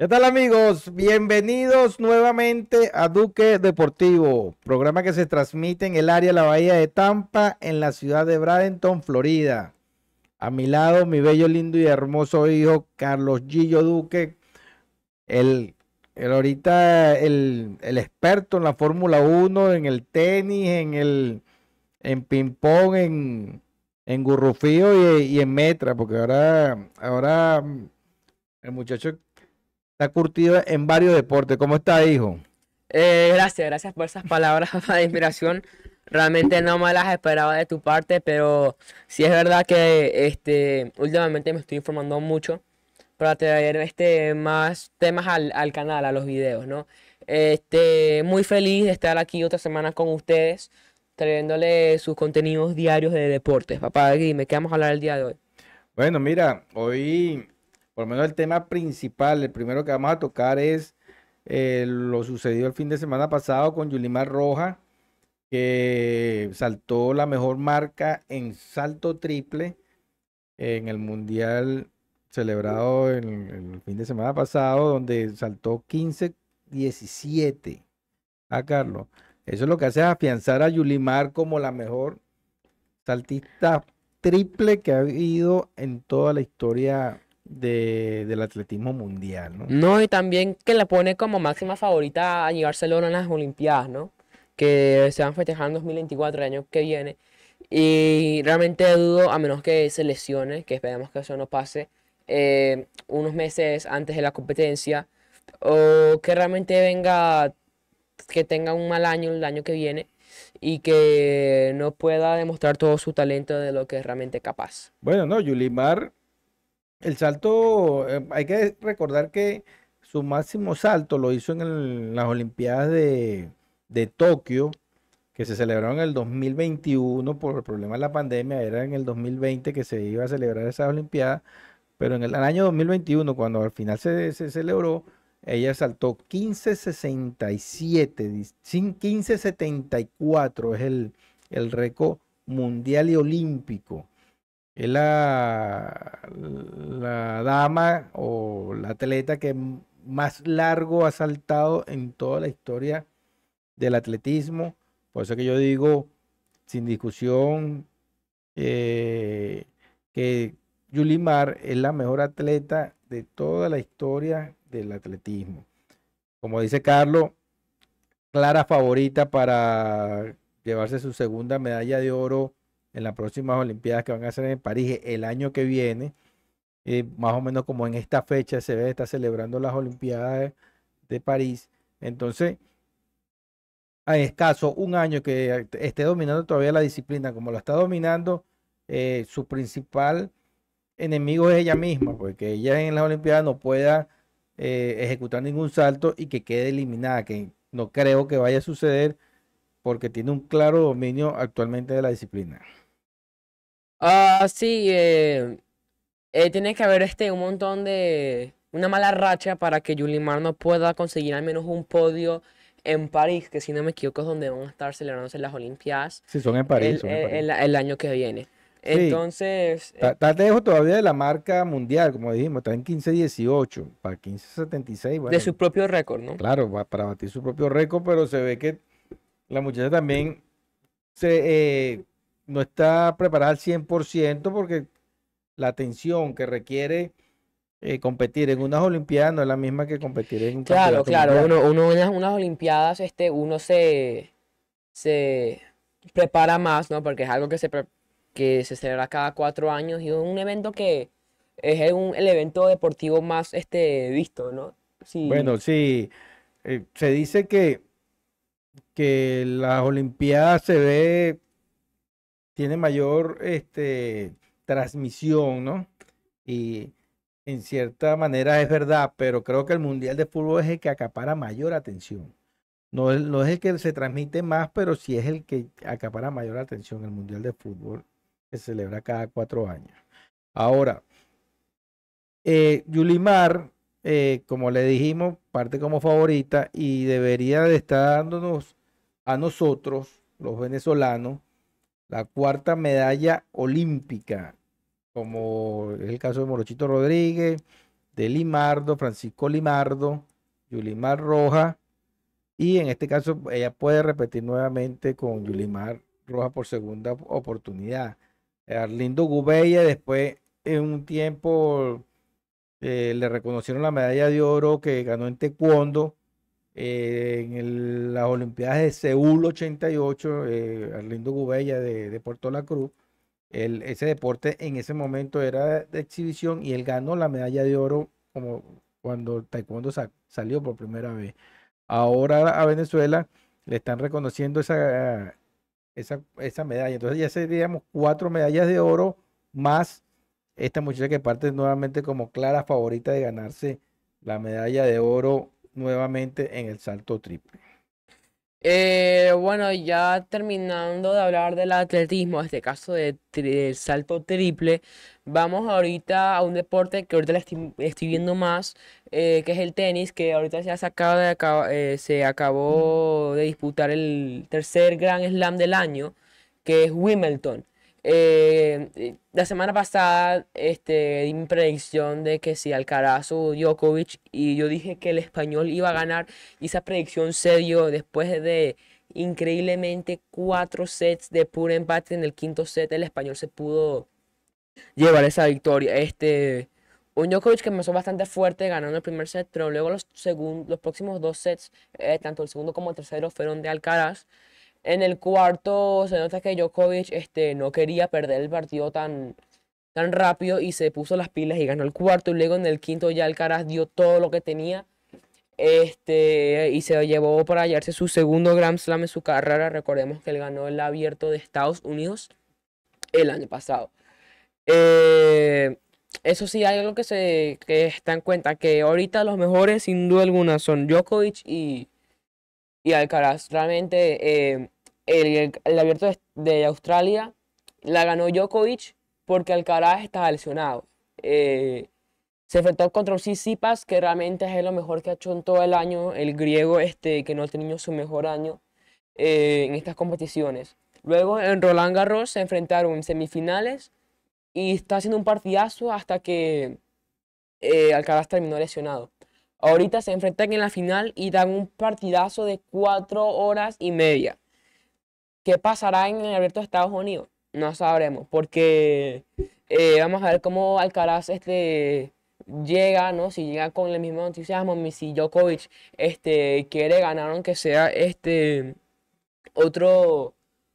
¿Qué tal amigos? Bienvenidos nuevamente a Duque Deportivo, programa que se transmite en el área de la Bahía de Tampa, en la ciudad de Bradenton, Florida. A mi lado, mi bello, lindo y hermoso hijo, Carlos Gillo Duque, el, el ahorita el, el experto en la Fórmula 1, en el tenis, en el en ping-pong, en, en gurrufío y, y en metra, porque ahora, ahora el muchacho está curtido en varios deportes. ¿Cómo está, hijo? Eh, gracias, gracias por esas palabras de inspiración. Realmente no me las esperaba de tu parte, pero sí es verdad que este, últimamente me estoy informando mucho para traer este, más temas al, al canal, a los videos, ¿no? Este, muy feliz de estar aquí otra semana con ustedes, trayéndole sus contenidos diarios de deportes. Papá, dime, ¿qué vamos a hablar el día de hoy? Bueno, mira, hoy por lo menos el tema principal, el primero que vamos a tocar es eh, lo sucedido el fin de semana pasado con Yulimar Roja, que saltó la mejor marca en salto triple en el Mundial celebrado el fin de semana pasado, donde saltó 15-17. Ah, Carlos. Eso es lo que hace es afianzar a Yulimar como la mejor saltista triple que ha habido en toda la historia de, del atletismo mundial, ¿no? No, y también que la pone como máxima favorita a llevarse el oro en las Olimpiadas, ¿no? Que se van a festejar en 2024, el año que viene. Y realmente dudo, a menos que se lesione, que esperemos que eso no pase, eh, unos meses antes de la competencia, o que realmente venga, que tenga un mal año el año que viene y que no pueda demostrar todo su talento de lo que es realmente capaz. Bueno, no, Yulimar el salto, eh, hay que recordar que su máximo salto lo hizo en el- las Olimpiadas de, Tokio, que se celebraron en el 2021 por el problema de la pandemia. Era en el 2020 que se iba a celebrar esas Olimpiadas, pero en el, año 2021, cuando al final se, celebró, ella saltó 15.67, dis- sin- 15.74 es el, el récord mundial y olímpico. Es la, la dama o la atleta que más largo ha saltado en toda la historia del atletismo. Por eso que yo digo, sin discusión, eh, que Yulimar es la mejor atleta de toda la historia del atletismo. Como dice Carlos, clara favorita para llevarse su segunda medalla de oro en las próximas Olimpiadas que van a ser en París el año que viene. Eh, más o menos como en esta fecha se ve, está celebrando las Olimpiadas de París. Entonces, a escaso un año que esté dominando todavía la disciplina, como lo está dominando, eh, su principal enemigo es ella misma, porque ella en las Olimpiadas no pueda eh, ejecutar ningún salto y que quede eliminada, que no creo que vaya a suceder porque tiene un claro dominio actualmente de la disciplina. Ah, sí, eh, eh, tiene que haber este un montón de una mala racha para que Yulimar no pueda conseguir al menos un podio en París, que si no me equivoco es donde van a estar celebrándose las Olimpiadas Sí, son en París, el, son en París. el- el año que viene. Entonces, Está, está lejos todavía de la marca mundial, como dijimos, está en 15-18, para 15-76, bueno, de su propio récord, ¿no? claro, para batir su propio récord, pero se ve que la muchacha también se, eh, no está preparada al 100% porque la atención que requiere eh, competir en unas Olimpiadas no es la misma que competir en un Claro, claro, uno, uno en unas Olimpiadas, este, uno se, se prepara más, ¿no? Porque es algo que se, que se celebra cada cuatro años y es un evento que es un- el evento deportivo más este, visto, ¿no? Sí, Bueno, sí, eh, se dice que, que las Olimpiadas se ve, tiene mayor este, transmisión, ¿no? Y en cierta manera es verdad, pero creo que el Mundial de Fútbol es el que acapara mayor atención. No es, el que se transmite más, pero sí es el que acapara mayor atención, el Mundial de Fútbol, que se celebra cada cuatro años. Ahora, eh, Yulimar, eh, como le dijimos, parte como favorita y debería de estar dándonos a nosotros, los venezolanos, la cuarta medalla olímpica, como es el caso de Morochito Rodríguez, de Limardo, Francisco Limardo, Yulimar Roja, y en este caso ella puede repetir nuevamente con Yulimar Roja por segunda oportunidad. Arlindo Gubella después en un tiempo eh, le reconocieron la medalla de oro que ganó en taekwondo eh, en las Olimpiadas de Seúl 88, eh, Arlindo Gubella de, Puerto La Cruz. ese deporte en ese momento era de exhibición y él ganó la medalla de oro como cuando el taekwondo salió por primera vez. Ahora a Venezuela le están reconociendo esa, esa, esa medalla. Entonces ya seríamos cuatro medallas de oro más esta muchacha que parte nuevamente como clara favorita de ganarse la medalla de oro nuevamente en el salto triple. Eh, bueno, ya terminando de hablar del atletismo, en este caso de, del salto triple, vamos ahorita a un deporte que ahorita estoy, viendo más, eh, que es el tenis, que ahorita se, ha de, eh, se acabó de disputar el tercer Grand Slam del año, que es Wimbledon. Eh, la semana pasada este, di mi predicción de que si Alcaraz o Djokovic y yo dije que el español iba a ganar y esa predicción se dio después de increíblemente cuatro sets de puro empate en el quinto set el español se pudo llevar esa victoria. Este, un Djokovic que empezó bastante fuerte ganando el primer set, pero luego los, los próximos dos sets, eh, tanto el segundo como el tercero, fueron de Alcaraz. En el cuarto se nota que Djokovic este, no quería perder el partido tan, tan rápido y se puso las pilas y ganó el cuarto. Y luego en el quinto ya Alcaraz dio todo lo que tenía este, y se llevó para hallarse su segundo Grand Slam en su carrera. Recordemos que él ganó el abierto de Estados Unidos el año pasado. Eh, eso sí, hay algo que se que está en cuenta, que ahorita los mejores sin duda alguna son Djokovic y, y Alcaraz. Realmente eh, el, abierto de, Australia la ganó Djokovic porque Alcaraz estaba lesionado. Eh, se enfrentó contra Tsitsipas, que realmente es lo mejor que ha hecho en todo el año, el griego este, que no ha tenido su mejor año eh, en estas competiciones. Luego en Roland Garros se enfrentaron en semifinales y está haciendo un partidazo hasta que Alcaraz terminó lesionado. Ahorita se enfrentan en la final y dan un partidazo de cuatro horas y media. ¿Qué pasará en el abierto de Estados Unidos? No sabremos, porque eh, vamos a ver cómo Alcaraz este, llega, ¿no? Si llega con el mismo entusiasmo, si Djokovic este, quiere ganar, aunque sea este, otro,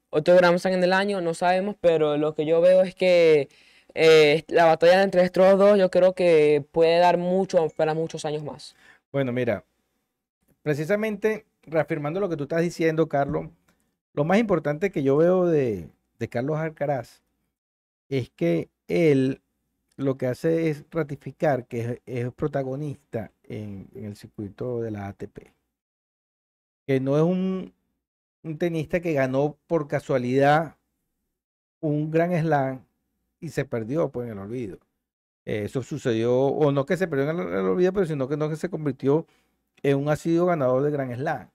otro Grand Slam en el año, no sabemos, pero lo que yo veo es que eh, la batalla entre estos dos yo creo que puede dar mucho para muchos años más. Bueno, mira, precisamente reafirmando lo que tú estás diciendo, Carlos, lo más importante que yo veo de, Carlos Alcaraz es que él lo que hace es ratificar que es, protagonista en, el circuito de la ATP. Que no es un, un tenista que ganó por casualidad un gran slam y se perdió pues, en el olvido. Eso sucedió, o no que se perdió en el, olvido, pero sino que no que se convirtió en un asiduo ganador de Gran Slam.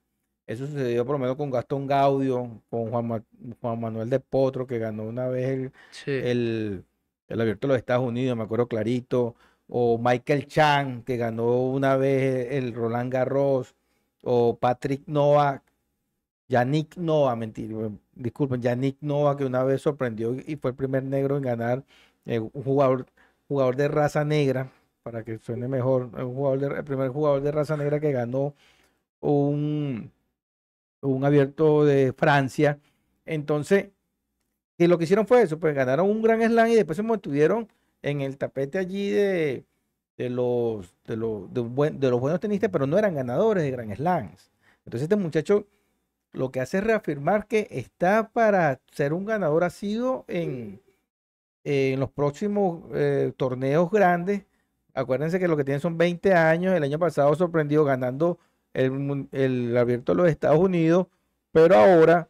Eso sucedió por lo menos con Gastón Gaudio, con Juan, Juan Manuel de Potro, que ganó una vez el, el, Abierto de los Estados Unidos, me acuerdo clarito, o Michael Chang, que ganó una vez el Roland Garros, o Patrick Novak, Yannick Nova, mentira, disculpen, Yannick Nova, que una vez sorprendió y fue el primer negro en ganar, eh, un jugador, jugador de raza negra, para que suene mejor, un jugador el primer jugador de raza negra que ganó un un abierto de Francia. Entonces, que lo que hicieron fue eso, pues ganaron un gran slam y después se mantuvieron en el tapete allí de, de los, de, los, de, los buenos tenistas, pero no eran ganadores de gran slams. Entonces este muchacho lo que hace es reafirmar que está para ser un ganador asiduo en, en los próximos eh, torneos grandes. Acuérdense que lo que tiene son 20 años. El año pasado sorprendió ganando el, abierto de los Estados Unidos, pero ahora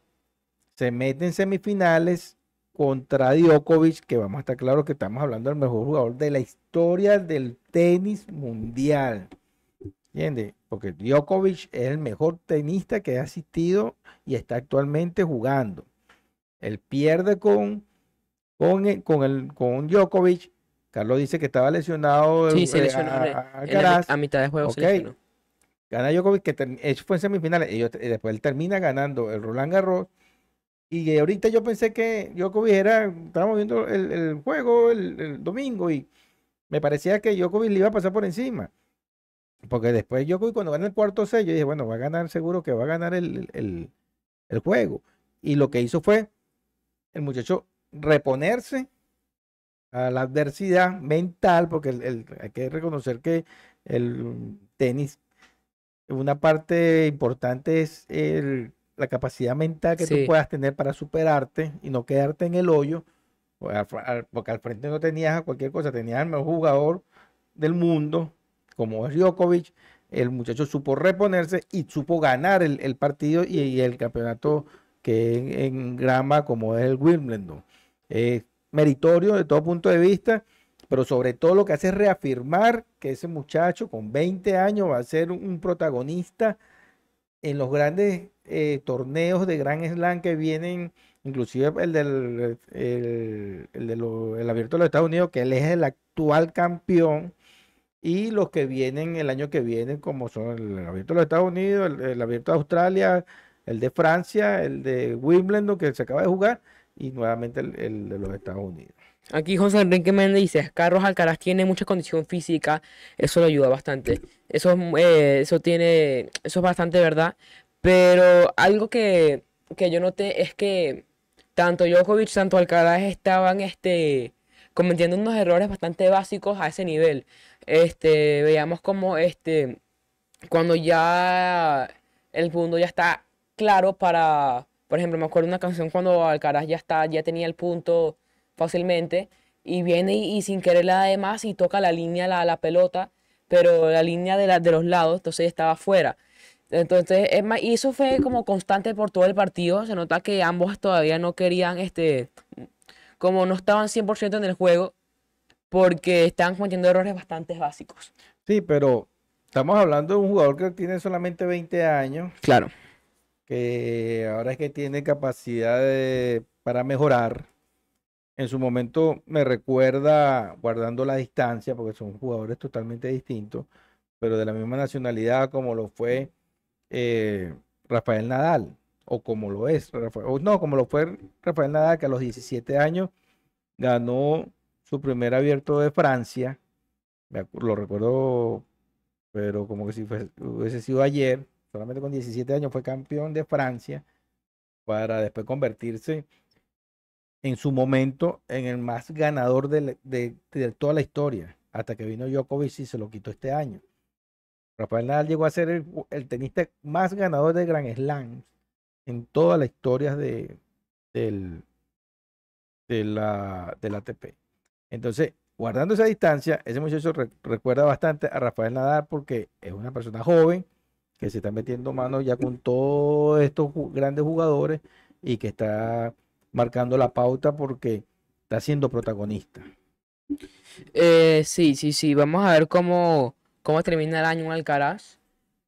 se mete en semifinales contra Djokovic, que vamos a estar claros que estamos hablando del mejor jugador de la historia del tenis mundial. ¿Entiendes? Porque Djokovic es el mejor tenista que ha asistido y está actualmente jugando. Él pierde con, con, con, el, con Djokovic Carlos dice que estaba lesionado. Sí, se eh, lesionó a- Alcaraz. mitad de juego se lesionó. Gana Djokovic, que eso fue en semifinales. Ellos, y después él termina ganando el Roland Garros. Y ahorita yo pensé que Djokovic era, estábamos viendo el, el juego el, el domingo y me parecía que Djokovic le iba a pasar por encima. Porque después Djokovic cuando gana el cuarto set, yo dije, bueno, va a ganar seguro que va a ganar el, el- el juego. Y lo que hizo fue el muchacho reponerse a la adversidad mental, porque el- el- hay que reconocer que el tenis, una parte importante es el- la capacidad mental que tú puedas tener para superarte y no quedarte en el hoyo, al- porque al frente no tenías a cualquier cosa, tenías al mejor jugador del mundo, como es Djokovic, el muchacho supo reponerse y supo ganar el, partido y, el campeonato que en, en grama como es el Wimbledon. Es meritorio de todo punto de vista, pero sobre todo lo que hace es reafirmar que ese muchacho con 20 años va a ser un protagonista en los grandes eh, torneos de Grand Slam que vienen, inclusive el del el, el de abierto de los Estados Unidos, que él es el actual campeón, y los que vienen el año que viene, como son el abierto de los Estados Unidos, el, abierto de Australia, el de Francia, el de Wimbledon que se acaba de jugar, y nuevamente el, de los Estados Unidos. Aquí José Enrique Méndez dice, Carlos Alcaraz tiene mucha condición física, eso lo ayuda bastante. Eso, es, eh, eso tiene, eso es bastante verdad. Pero algo que, que yo noté es que tanto Djokovic, tanto Alcaraz estaban este, cometiendo unos errores bastante básicos a ese nivel. Este, veíamos como este, cuando ya el mundo ya está claro para, por ejemplo, me acuerdo una canción cuando Alcaraz ya está, ya tenía el punto fácilmente y viene y, sin querer le da de más y toca la línea, la, la pelota, pero la línea de, la, de los lados, entonces estaba fuera. Entonces, es más, y eso fue como constante por todo el partido. Se nota que ambos todavía no querían, este, como no estaban 100% en el juego, porque estaban cometiendo errores bastante básicos. Sí, pero estamos hablando de un jugador que tiene solamente 20 años, Claro. que ahora es que tiene capacidad de- para mejorar. En su momento me recuerda, guardando la distancia, porque son jugadores totalmente distintos, pero de la misma nacionalidad como lo fue eh, Rafael Nadal, o como lo es, Rafa- o no, como lo fue Rafael Nadal, que a los 17 años ganó su primer abierto de Francia, lo recuerdo, pero como que si fue- hubiese sido ayer, solamente con 17 años fue campeón de Francia, para después convertirse en su momento en el más ganador de, de- toda la historia, hasta que vino Djokovic y se lo quitó este año. Rafael Nadal llegó a ser el, el tenista más ganador de Grand Slam en toda la historia de, del, de la, del ATP. Entonces, guardando esa distancia, ese muchacho re- recuerda bastante a Rafael Nadal porque es una persona joven que se está metiendo mano ya con todos estos grandes jugadores y que está marcando la pauta porque está siendo protagonista. Eh, sí, sí, sí. Vamos a ver cómo, cómo termina el año en Alcaraz.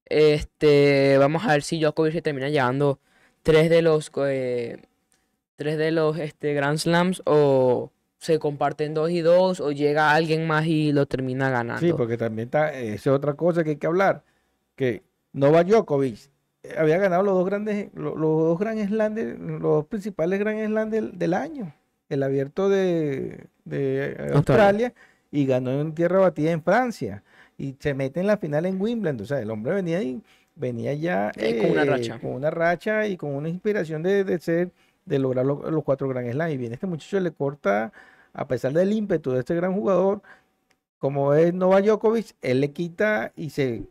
Este, vamos a ver si Djokovic se termina llevando tres de los eh, tres de los este, Grand Slams o se comparten dos y dos o llega alguien más y lo termina Sí, ganando. porque también está, esa es otra cosa que hay que hablar, que Novak Djokovic eh, había ganado los dos grandes, lo- los, dos Grand Slam, de- los dos principales Grand Slam del, del año, el abierto de, de eh, Australia. Australia y ganó en tierra batida en Francia y se mete en la final en Wimbledon, o sea, el hombre venía ahí, venía ya Eh, con una eh, racha. con una racha y con una inspiración de, de ser, de lograr lo- los cuatro Grand Slam. Y viene este muchacho le corta, a pesar del ímpetu de este gran jugador, como es Novak Djokovic, él le quita y se,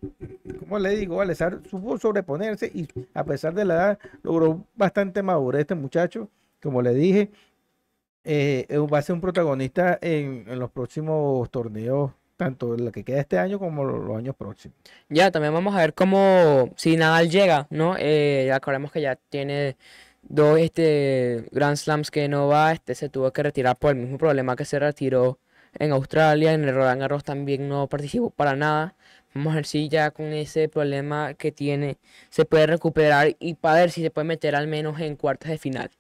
como le digo, Alessar supo sobreponerse y a pesar de la edad logró bastante madurez este muchacho, como le dije, eh, va a ser un protagonista en, en los próximos torneos, tanto la que queda este año como los, los años próximos. Ya, también vamos a ver cómo, si Nadal llega, ¿no? Eh, ya acordemos que ya tiene dos este, Grand Slams que no va, este se tuvo que retirar por el mismo problema que se retiró en Australia, en el Roland Garros también no participó para nada. Vamos a ver si ya con ese problema que tiene se puede recuperar y para ver si se puede meter al menos en cuartos de final.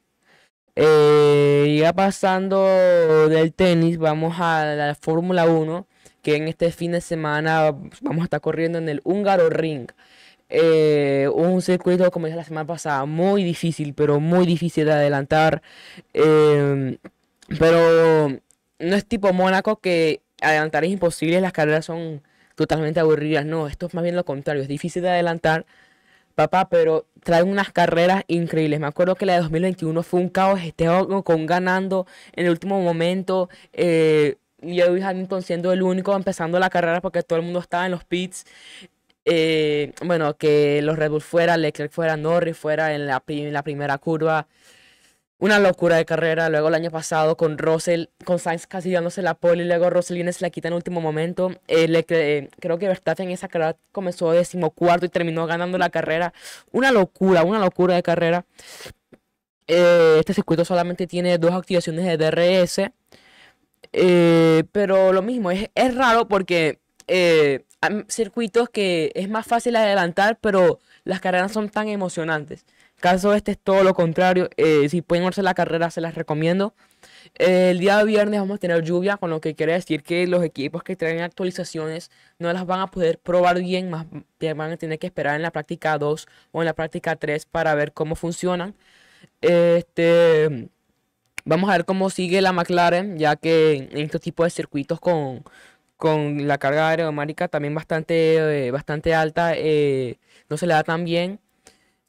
Eh, ya pasando del tenis, vamos a la Fórmula 1, que en este fin de semana vamos a estar corriendo en el Húngaro Ring. Eh, un circuito, como dije la semana pasada, muy difícil, pero muy difícil de adelantar. Em, pero no es tipo Mónaco que adelantar es imposible, las carreras son totalmente aburridas. No, esto es más bien lo contrario, es difícil de adelantar, papá, pero trae unas carreras increíbles. Me acuerdo que la de 2021 fue un caos, este con ganando en el último momento. Eh, Lewis Hamilton siendo el único empezando la carrera porque todo el mundo estaba en los pits. Eh, bueno, que los Red Bull fuera, Leclerc fuera, Norris fuera en la, la primera curva una locura de carrera. Luego el año pasado con Russell, con Sainz casi dándose la pole y luego Russell viene se la quita en el último momento. Eh, eh, creo que Verstappen en esa carrera comenzó decimocuarto y terminó ganando la carrera. Una locura, una locura de carrera. Eh, este circuito solamente tiene dos activaciones de DRS. Pero lo mismo, es, es raro porque hay circuitos que es más fácil adelantar, pero las carreras son tan emocionantes. Caso este es todo lo contrario. Eh, si pueden hacer la carrera, se las recomiendo. el día de viernes vamos a tener lluvia, con lo que quiere decir que los equipos que traen actualizaciones no las van a poder probar bien, más van a tener que esperar en la práctica 2 o en la práctica 3 para ver cómo funcionan. Este, vamos a ver cómo sigue la McLaren, ya que en estos tipos de circuitos con, con la carga aerodinámica también bastante, eh, bastante alta, eh, no se le da tan bien.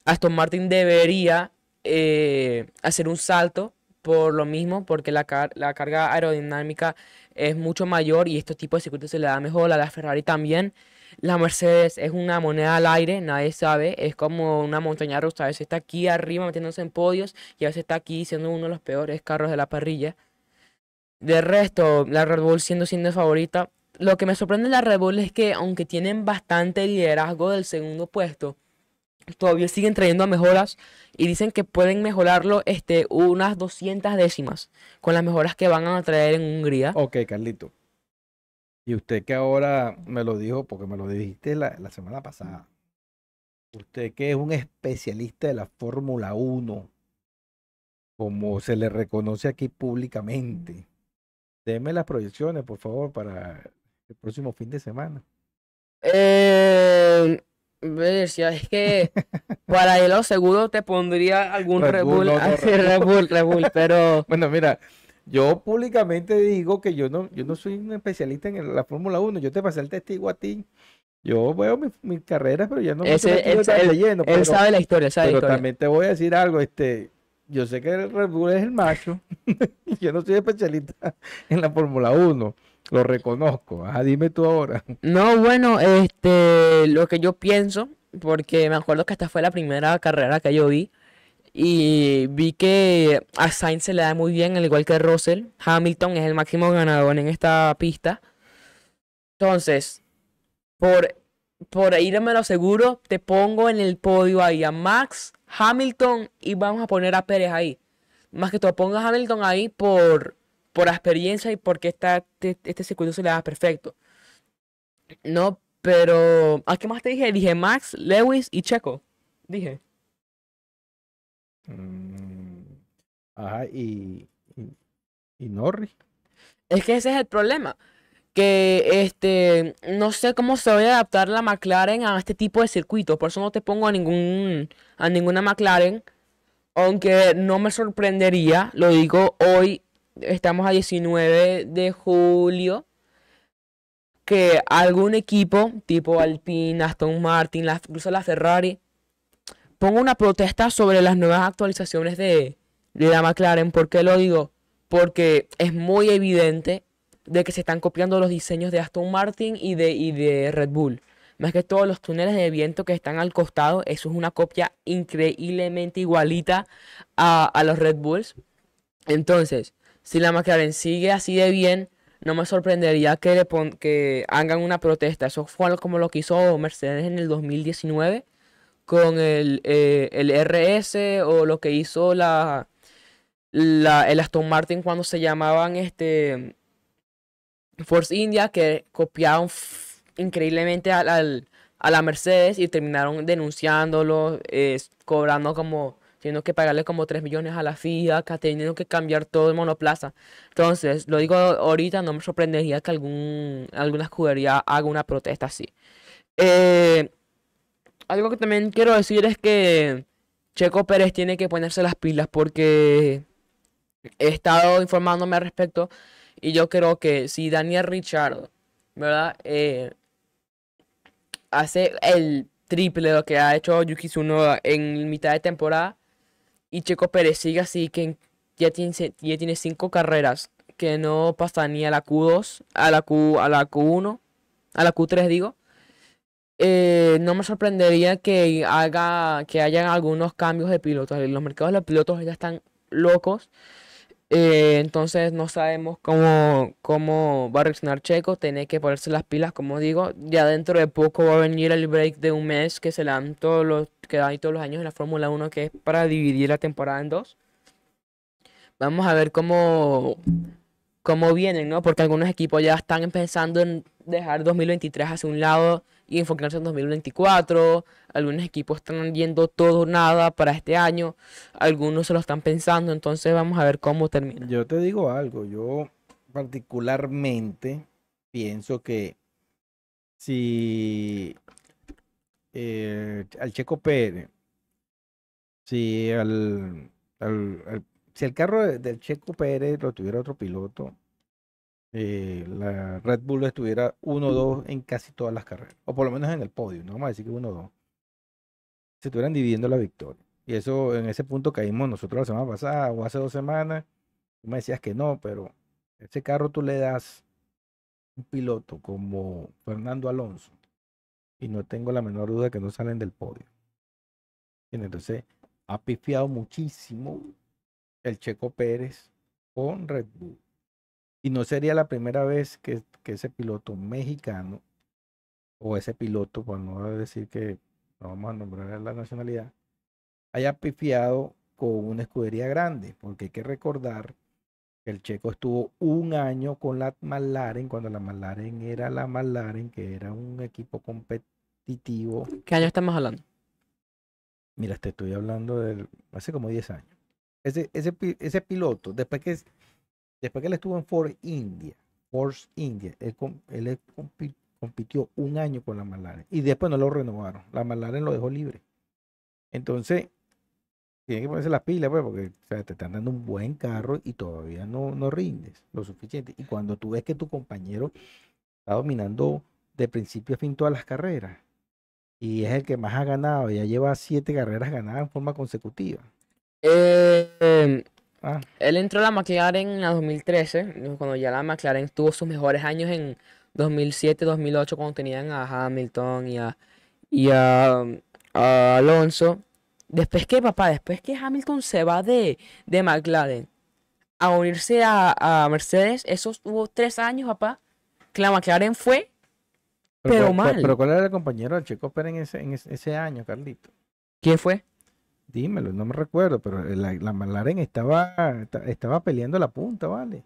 Aston Martin debería eh, hacer un salto por lo mismo, porque la, carga aerodinámica es mucho mayor y estos tipos de circuitos se le da mejor. A la Ferrari también. La Mercedes es una moneda al aire, nadie sabe. Es como una montaña rusa. A veces está aquí arriba metiéndose en podios y a veces está aquí siendo uno de los peores carros de la parrilla. De resto, la Red Bull siendo siendo favorita. Lo que me sorprende de la Red Bull es que, aunque tienen bastante liderazgo del segundo puesto, todavía siguen trayendo mejoras y dicen que pueden mejorarlo este, unas 200 décimas con las mejoras que van a traer en Hungría. Ok, Carlito. Y usted que ahora me lo dijo, porque me lo dijiste la, la semana pasada, usted que es un especialista de la Fórmula 1, como se le reconoce aquí públicamente, deme las proyecciones, por favor, para el próximo fin de semana. Eh, es que para el seguro te pondría algún Red Bull, pero... Bueno, mira, yo públicamente digo que yo no, yo no soy un especialista en la Fórmula 1, yo te pasé el testigo a ti. Yo veo mis mi carreras, pero ya no me estoy él, leyendo. Él sabe la historia, sabe pero también te voy a decir algo, este, yo sé que el Red Bull es el macho, yo no soy especialista en la Fórmula 1. Lo reconozco. Ajá, dime tú ahora. No, bueno, este, lo que yo pienso, porque me acuerdo que esta fue la primera carrera que yo vi. Y vi que a Sainz se le da muy bien, al igual que Russell. Hamilton es el máximo ganador en esta pista. Entonces, por, por irme lo seguro, te pongo en el podio ahí a Max, Hamilton y vamos a poner a Pérez ahí. Más que tú pongas Hamilton ahí por, por la experiencia y porque este, este, circuito se le da perfecto. No, pero ¿a qué más te dije? Dije Max, Lewis y Checo. Dije. Mm, ajá, y, y, Norris. Es que ese es el problema. Que este no sé cómo se va a adaptar la McLaren a este tipo de circuitos. Por eso no te pongo a ningún a ninguna McLaren. Aunque no me sorprendería, lo digo hoy estamos a 19 de julio, que algún equipo, tipo Alpine, Aston Martin, incluso la Ferrari, ponga una protesta sobre las nuevas actualizaciones de, de la McLaren. ¿Por qué lo digo? Porque es muy evidente de que se están copiando los diseños de Aston Martin y de, y de Red Bull. Más que todos los túneles de viento que están al costado, eso es una copia increíblemente igualita a, a los Red Bulls. Entonces, si la McLaren sigue así de bien, no me sorprendería que, hagan una protesta. Eso fue como lo que hizo Mercedes en el 2019 con el, eh, RS o lo que hizo la, el Aston Martin cuando se llamaban este Force India, que copiaron increíblemente a la Mercedes y terminaron denunciándolo, cobrando como teniendo que pagarle como 3 millones a la FIA, teniendo que cambiar todo el monoplaza. Entonces, lo digo ahorita, no me sorprendería que algún, alguna escudería haga una protesta así. Eh, algo que también quiero decir es que Checo Pérez tiene que ponerse las pilas porque he estado informándome al respecto y yo creo que si Daniel Richard, ¿verdad? Eh, hace el triple de lo que ha hecho Yuki Tsunoda en mitad de temporada y Checo Pérez sigue así que ya tiene, ya tiene cinco carreras que no pasa ni a la Q2, a la Q, a la Q1, a la Q3 digo. Eh, no me sorprendería que haga que hayan algunos cambios de pilotos. Los mercados de pilotos ya están locos. Eh, entonces no sabemos cómo, cómo va a reaccionar Checo. Tiene que ponerse las pilas, como digo. Ya dentro de poco va a venir el break de un mes que se dan todos los, que dan todos los años en la Fórmula 1, que es para dividir la temporada en dos. Vamos a ver cómo, cómo vienen, ¿no? Porque algunos equipos ya están pensando en dejar 2023 hacia un lado y enfocarse en 2024. Algunos equipos están yendo todo nada para este año. Algunos se lo están pensando. Entonces vamos a ver cómo termina. Yo te digo algo. Yo particularmente pienso que si eh, al Checo Pérez, si al, si el carro del Checo Pérez lo tuviera otro piloto, eh, la Red Bull estuviera 1-2 en casi todas las carreras, o por lo menos en el podio, no vamos a decir que 1-2. Se estuvieran dividiendo la victoria. Y eso, en ese punto caímos nosotros la semana pasada o hace dos semanas. Tú me decías que no, pero ese carro tú le das un piloto como Fernando Alonso y no tengo la menor duda que no salen del podio. Entonces, ha pifiado muchísimo el Checo Pérez con Red Bull. Y no sería la primera vez que, ese piloto mexicano, o ese piloto, por no decir que no vamos a nombrar la nacionalidad, haya pifiado con una escudería grande, porque hay que recordar que el checo estuvo un año con la McLaren, cuando la McLaren era la McLaren, que era un equipo competitivo. ¿Qué año estamos hablando? Mira, te estoy hablando de hace como 10 años. Ese, ese, ese piloto, después que Después que él estuvo en Force India, Force India, él, compitió un año con la McLaren y después no lo renovaron. La McLaren lo dejó libre. Entonces, tiene que ponerse las pilas, pues, porque te están dando un buen carro y todavía no, no rindes lo suficiente. Y cuando tú ves que tu compañero está dominando de principio a fin todas las carreras y es el que más ha ganado, ya lleva siete carreras ganadas en forma consecutiva. Eh, Ah. Él entró a la McLaren en la 2013, cuando ya la McLaren tuvo sus mejores años en 2007, 2008, cuando tenían a Hamilton y a, y a, Alonso. Después que, papá, después que Hamilton se va de, de McLaren a unirse a, Mercedes, esos hubo tres años, papá, que la McLaren fue, pero, mal. Pero, ¿cuál era el compañero del Checo Pérez en ese, en ese año, Carlito? ¿Quién fue? Dímelo, no me recuerdo, pero la, la McLaren estaba, estaba peleando la punta, ¿vale?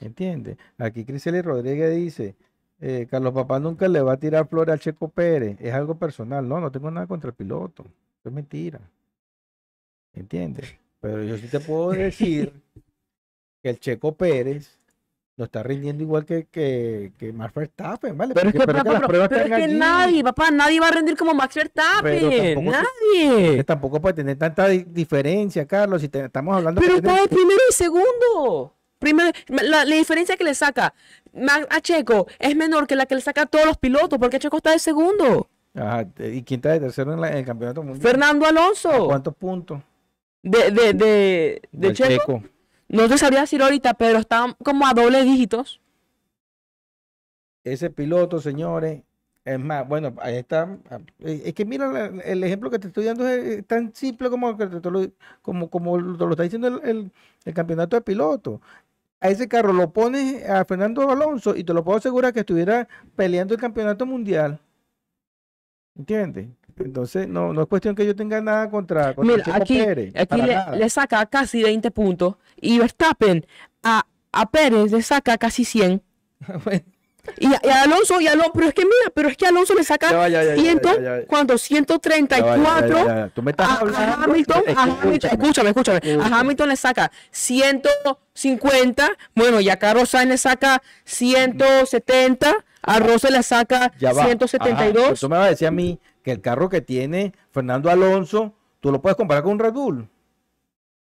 ¿Entiendes? Aquí Criseli Rodríguez dice, eh, Carlos Papá nunca le va a tirar flores al Checo Pérez, es algo personal. No, no tengo nada contra el piloto, es mentira. ¿Entiendes? Pero yo sí te puedo decir que el Checo Pérez no está rindiendo igual que, que, que Max Verstappen, ¿vale? Pero es que, nadie, papá, nadie va a rendir como Max Verstappen. nadie. tampoco puede tener tanta diferencia, Carlos, si estamos hablando... Pero está de primero y segundo. Primero, la, diferencia que le saca a Checo es menor que la que le saca a todos los pilotos, porque Checo está de segundo. Ajá, ¿y quién está de tercero en, el campeonato mundial? Fernando Alonso. ¿Cuántos puntos? De, de, de, de Checo. No te sabría decir ahorita, pero están como a doble dígitos. Ese piloto, señores, es más, bueno, ahí está. Eh, es que mira, el ejemplo que te estoy dando es tan simple como, como, como lo está diciendo el, campeonato de pilotos. A ese carro lo pones a Fernando Alonso y te lo puedo asegurar que estuviera peleando el campeonato mundial. ¿Entiendes? Entonces, no, no es cuestión que yo tenga nada contra, contra Mira, aquí, aquí le, saca casi 20 puntos y Verstappen a, a Pérez le saca casi 100. Y, y Alonso, y Alonso, pero es que mira, pero es que Alonso le saca Ya va, ya, ya, ya, ciento, ya, ya. ¿cuánto? Ya va, ya, 134 ya, ya. Tú me estás a, a Hamilton, a escúchame. Hamilton, escúchame, escúchame, a. Hamilton le saca 150, bueno, y a Carlos Sainz le saca 170, a Russell le saca Ya va. Ajá, pero 172. tú me vas a decir a mí que el carro que tiene Fernando Alonso, tú lo puedes comparar con un Red Bull.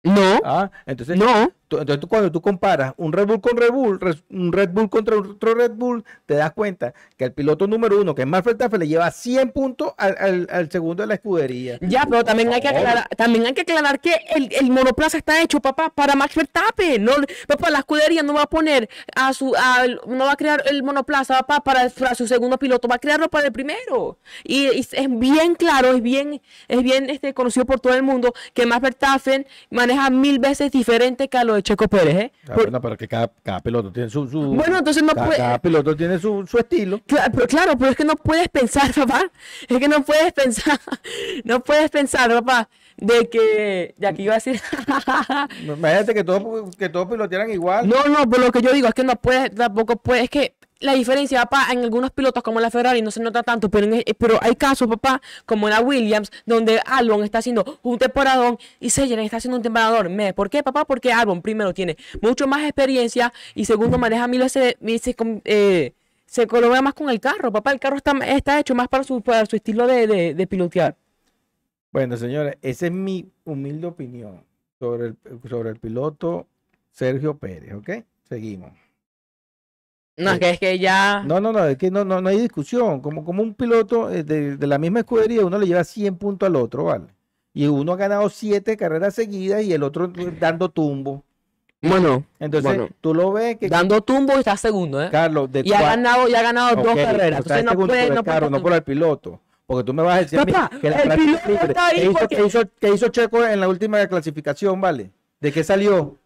No, Ah, entonces, no, entonces tú cuando tú comparas un Red Bull con Red Bull, un Red Bull contra otro Red Bull, te das cuenta que el piloto número uno, que es Max Verstappen, le lleva 100 puntos al, al- al segundo de la escudería. Ya, pero también hay que aclarar, también hay que aclarar que el, el monoplaza está hecho, papá, para Max Verstappen. No, papá, la escudería no va a poner a su, a- no va a crear el monoplaza, papá, para, para su segundo piloto, va a crearlo para el primero. Y, y es bien claro, es bien, es bien este, conocido por todo el mundo que Max Verstappen maneja mil veces diferente que a lo de Checo Pérez, ¿eh? Ah, Por- bueno, pero que cada, cada piloto tiene su, su- Bueno, entonces no cada, puede- cada piloto tiene su, su estilo. Cla- pero claro, pero es que no puedes pensar, papá. Es que no puedes pensar, no puedes pensar, papá, de que, ya que iba a decir, Imagínate que todos, que todos pilotearan igual. no, no, pero lo que yo digo es que no puedes, tampoco puedes, es que la diferencia, papá, en algunos pilotos como la Ferrari no se nota tanto, pero, en- eh, pero hay casos, papá, como la Williams, donde Albon está haciendo un temporadón y Seymour está haciendo un temporador. Me, ¿Por qué, papá? Porque Albon, primero, tiene mucho más experiencia y segundo, maneja mil veces, eh, se coloca más con el carro, papá. El carro está, está hecho más para su, para su estilo de, de, de pilotear. Bueno, señores, esa es mi humilde opinión sobre el, sobre el piloto Sergio Pérez, ¿ok? Seguimos. No, es que, es que ya. No, no, no, es que no, no, no hay discusión. Como, como un piloto eh, de, de la misma escudería, uno le lleva 100 puntos al otro, ¿vale? Y uno ha ganado 7 carreras seguidas y el otro dando tumbo. Bueno, Entonces, Bueno. tú lo ves que, dando tumbo está segundo, ¿eh? Carlos, de Y ha ganado, y ha ganado dos carreras. Entonces no segundo puede, por el no puede carro, no por el piloto. Porque tú me vas a decir a mí Papá, que la el práctica piloto libre. está ahí ¿Qué hizo, porque- hizo- qué hizo Checo en la última clasificación, vale? ¿De qué salió?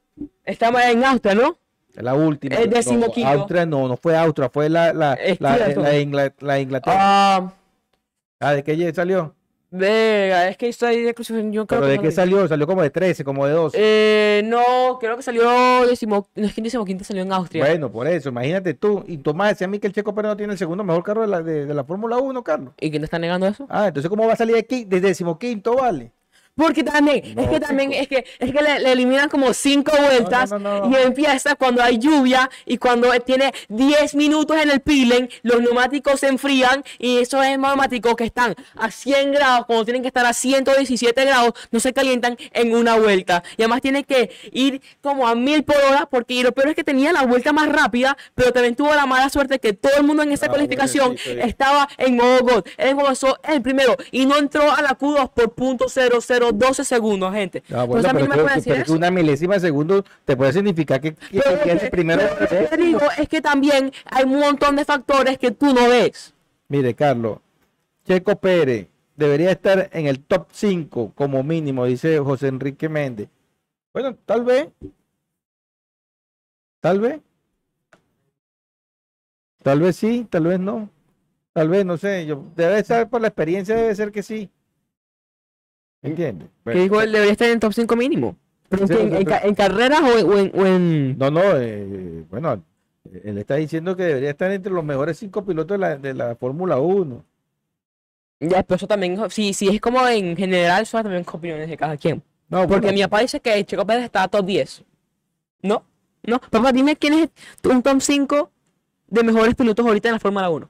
Estamos en Austria, ¿no? La última. El no, decimoquinto. Austria no, no fue Austria, fue la, la, la, la Ingla- la Inglaterra. Ah, Ah, ¿de qué salió? verga, es que estoy de clasificación, yo creo ¿Pero que de no qué salió? Salió como de 13, como de 12. Eh, no, creo que salió décimo, no es que en decimoquinto salió en Austria. Bueno, por eso, imagínate tú. Y Tomás decía a mí que el Checo Pérez no tiene el segundo mejor carro de la, de, de la Fórmula 1, Carlos. ¿Y quién te está negando eso? Ah, entonces, ¿cómo va a salir de, qui- de decimoquinto, vale? Porque también, es que también, es que, es que le, le eliminan como cinco vueltas no, no, no. y empieza cuando hay lluvia y cuando tiene 10 minutos en el pilen, los neumáticos se enfrían y esos neumáticos que están a 100 grados, cuando tienen que estar a 117 grados, no se calientan en una vuelta. Y además tiene que ir como a mil por hora porque lo peor es que tenía la vuelta más rápida, pero también tuvo la mala suerte que todo el mundo en esa Ah, cualificación estaba en modo God. Él comenzó el primero y no entró a la Q2 por punto 0012 segundos, gente. Ah, a mí me puede decir pero eso. una milésima de segundo te puede significar que, que, Pero que es el primero. pero lo que te digo es que también hay un montón de factores que tú no ves. Mire, Carlos, Checo Pérez debería estar en el top 5 como mínimo, dice José Enrique Méndez. Bueno, tal vez. Tal vez. Tal vez sí, tal vez no. Tal vez, no sé. Yo, debe estar por la experiencia, debe ser que sí. ¿Entiendes? Que dijo él debería estar en el top 5 mínimo. Pero Sí, en, pero- en ca- en carreras o en, o No, no, eh, bueno, él está diciendo que debería estar entre los mejores cinco pilotos de la, de la Fórmula 1. Ya, pero eso también, si, si es como en general, eso también es opiniones de cada quien. No, Porque bueno, mi papá dice que Checo Pérez está top 10. ¿No? ¿No? Papá, dime quién es un top 5 de mejores pilotos ahorita en la Fórmula 1.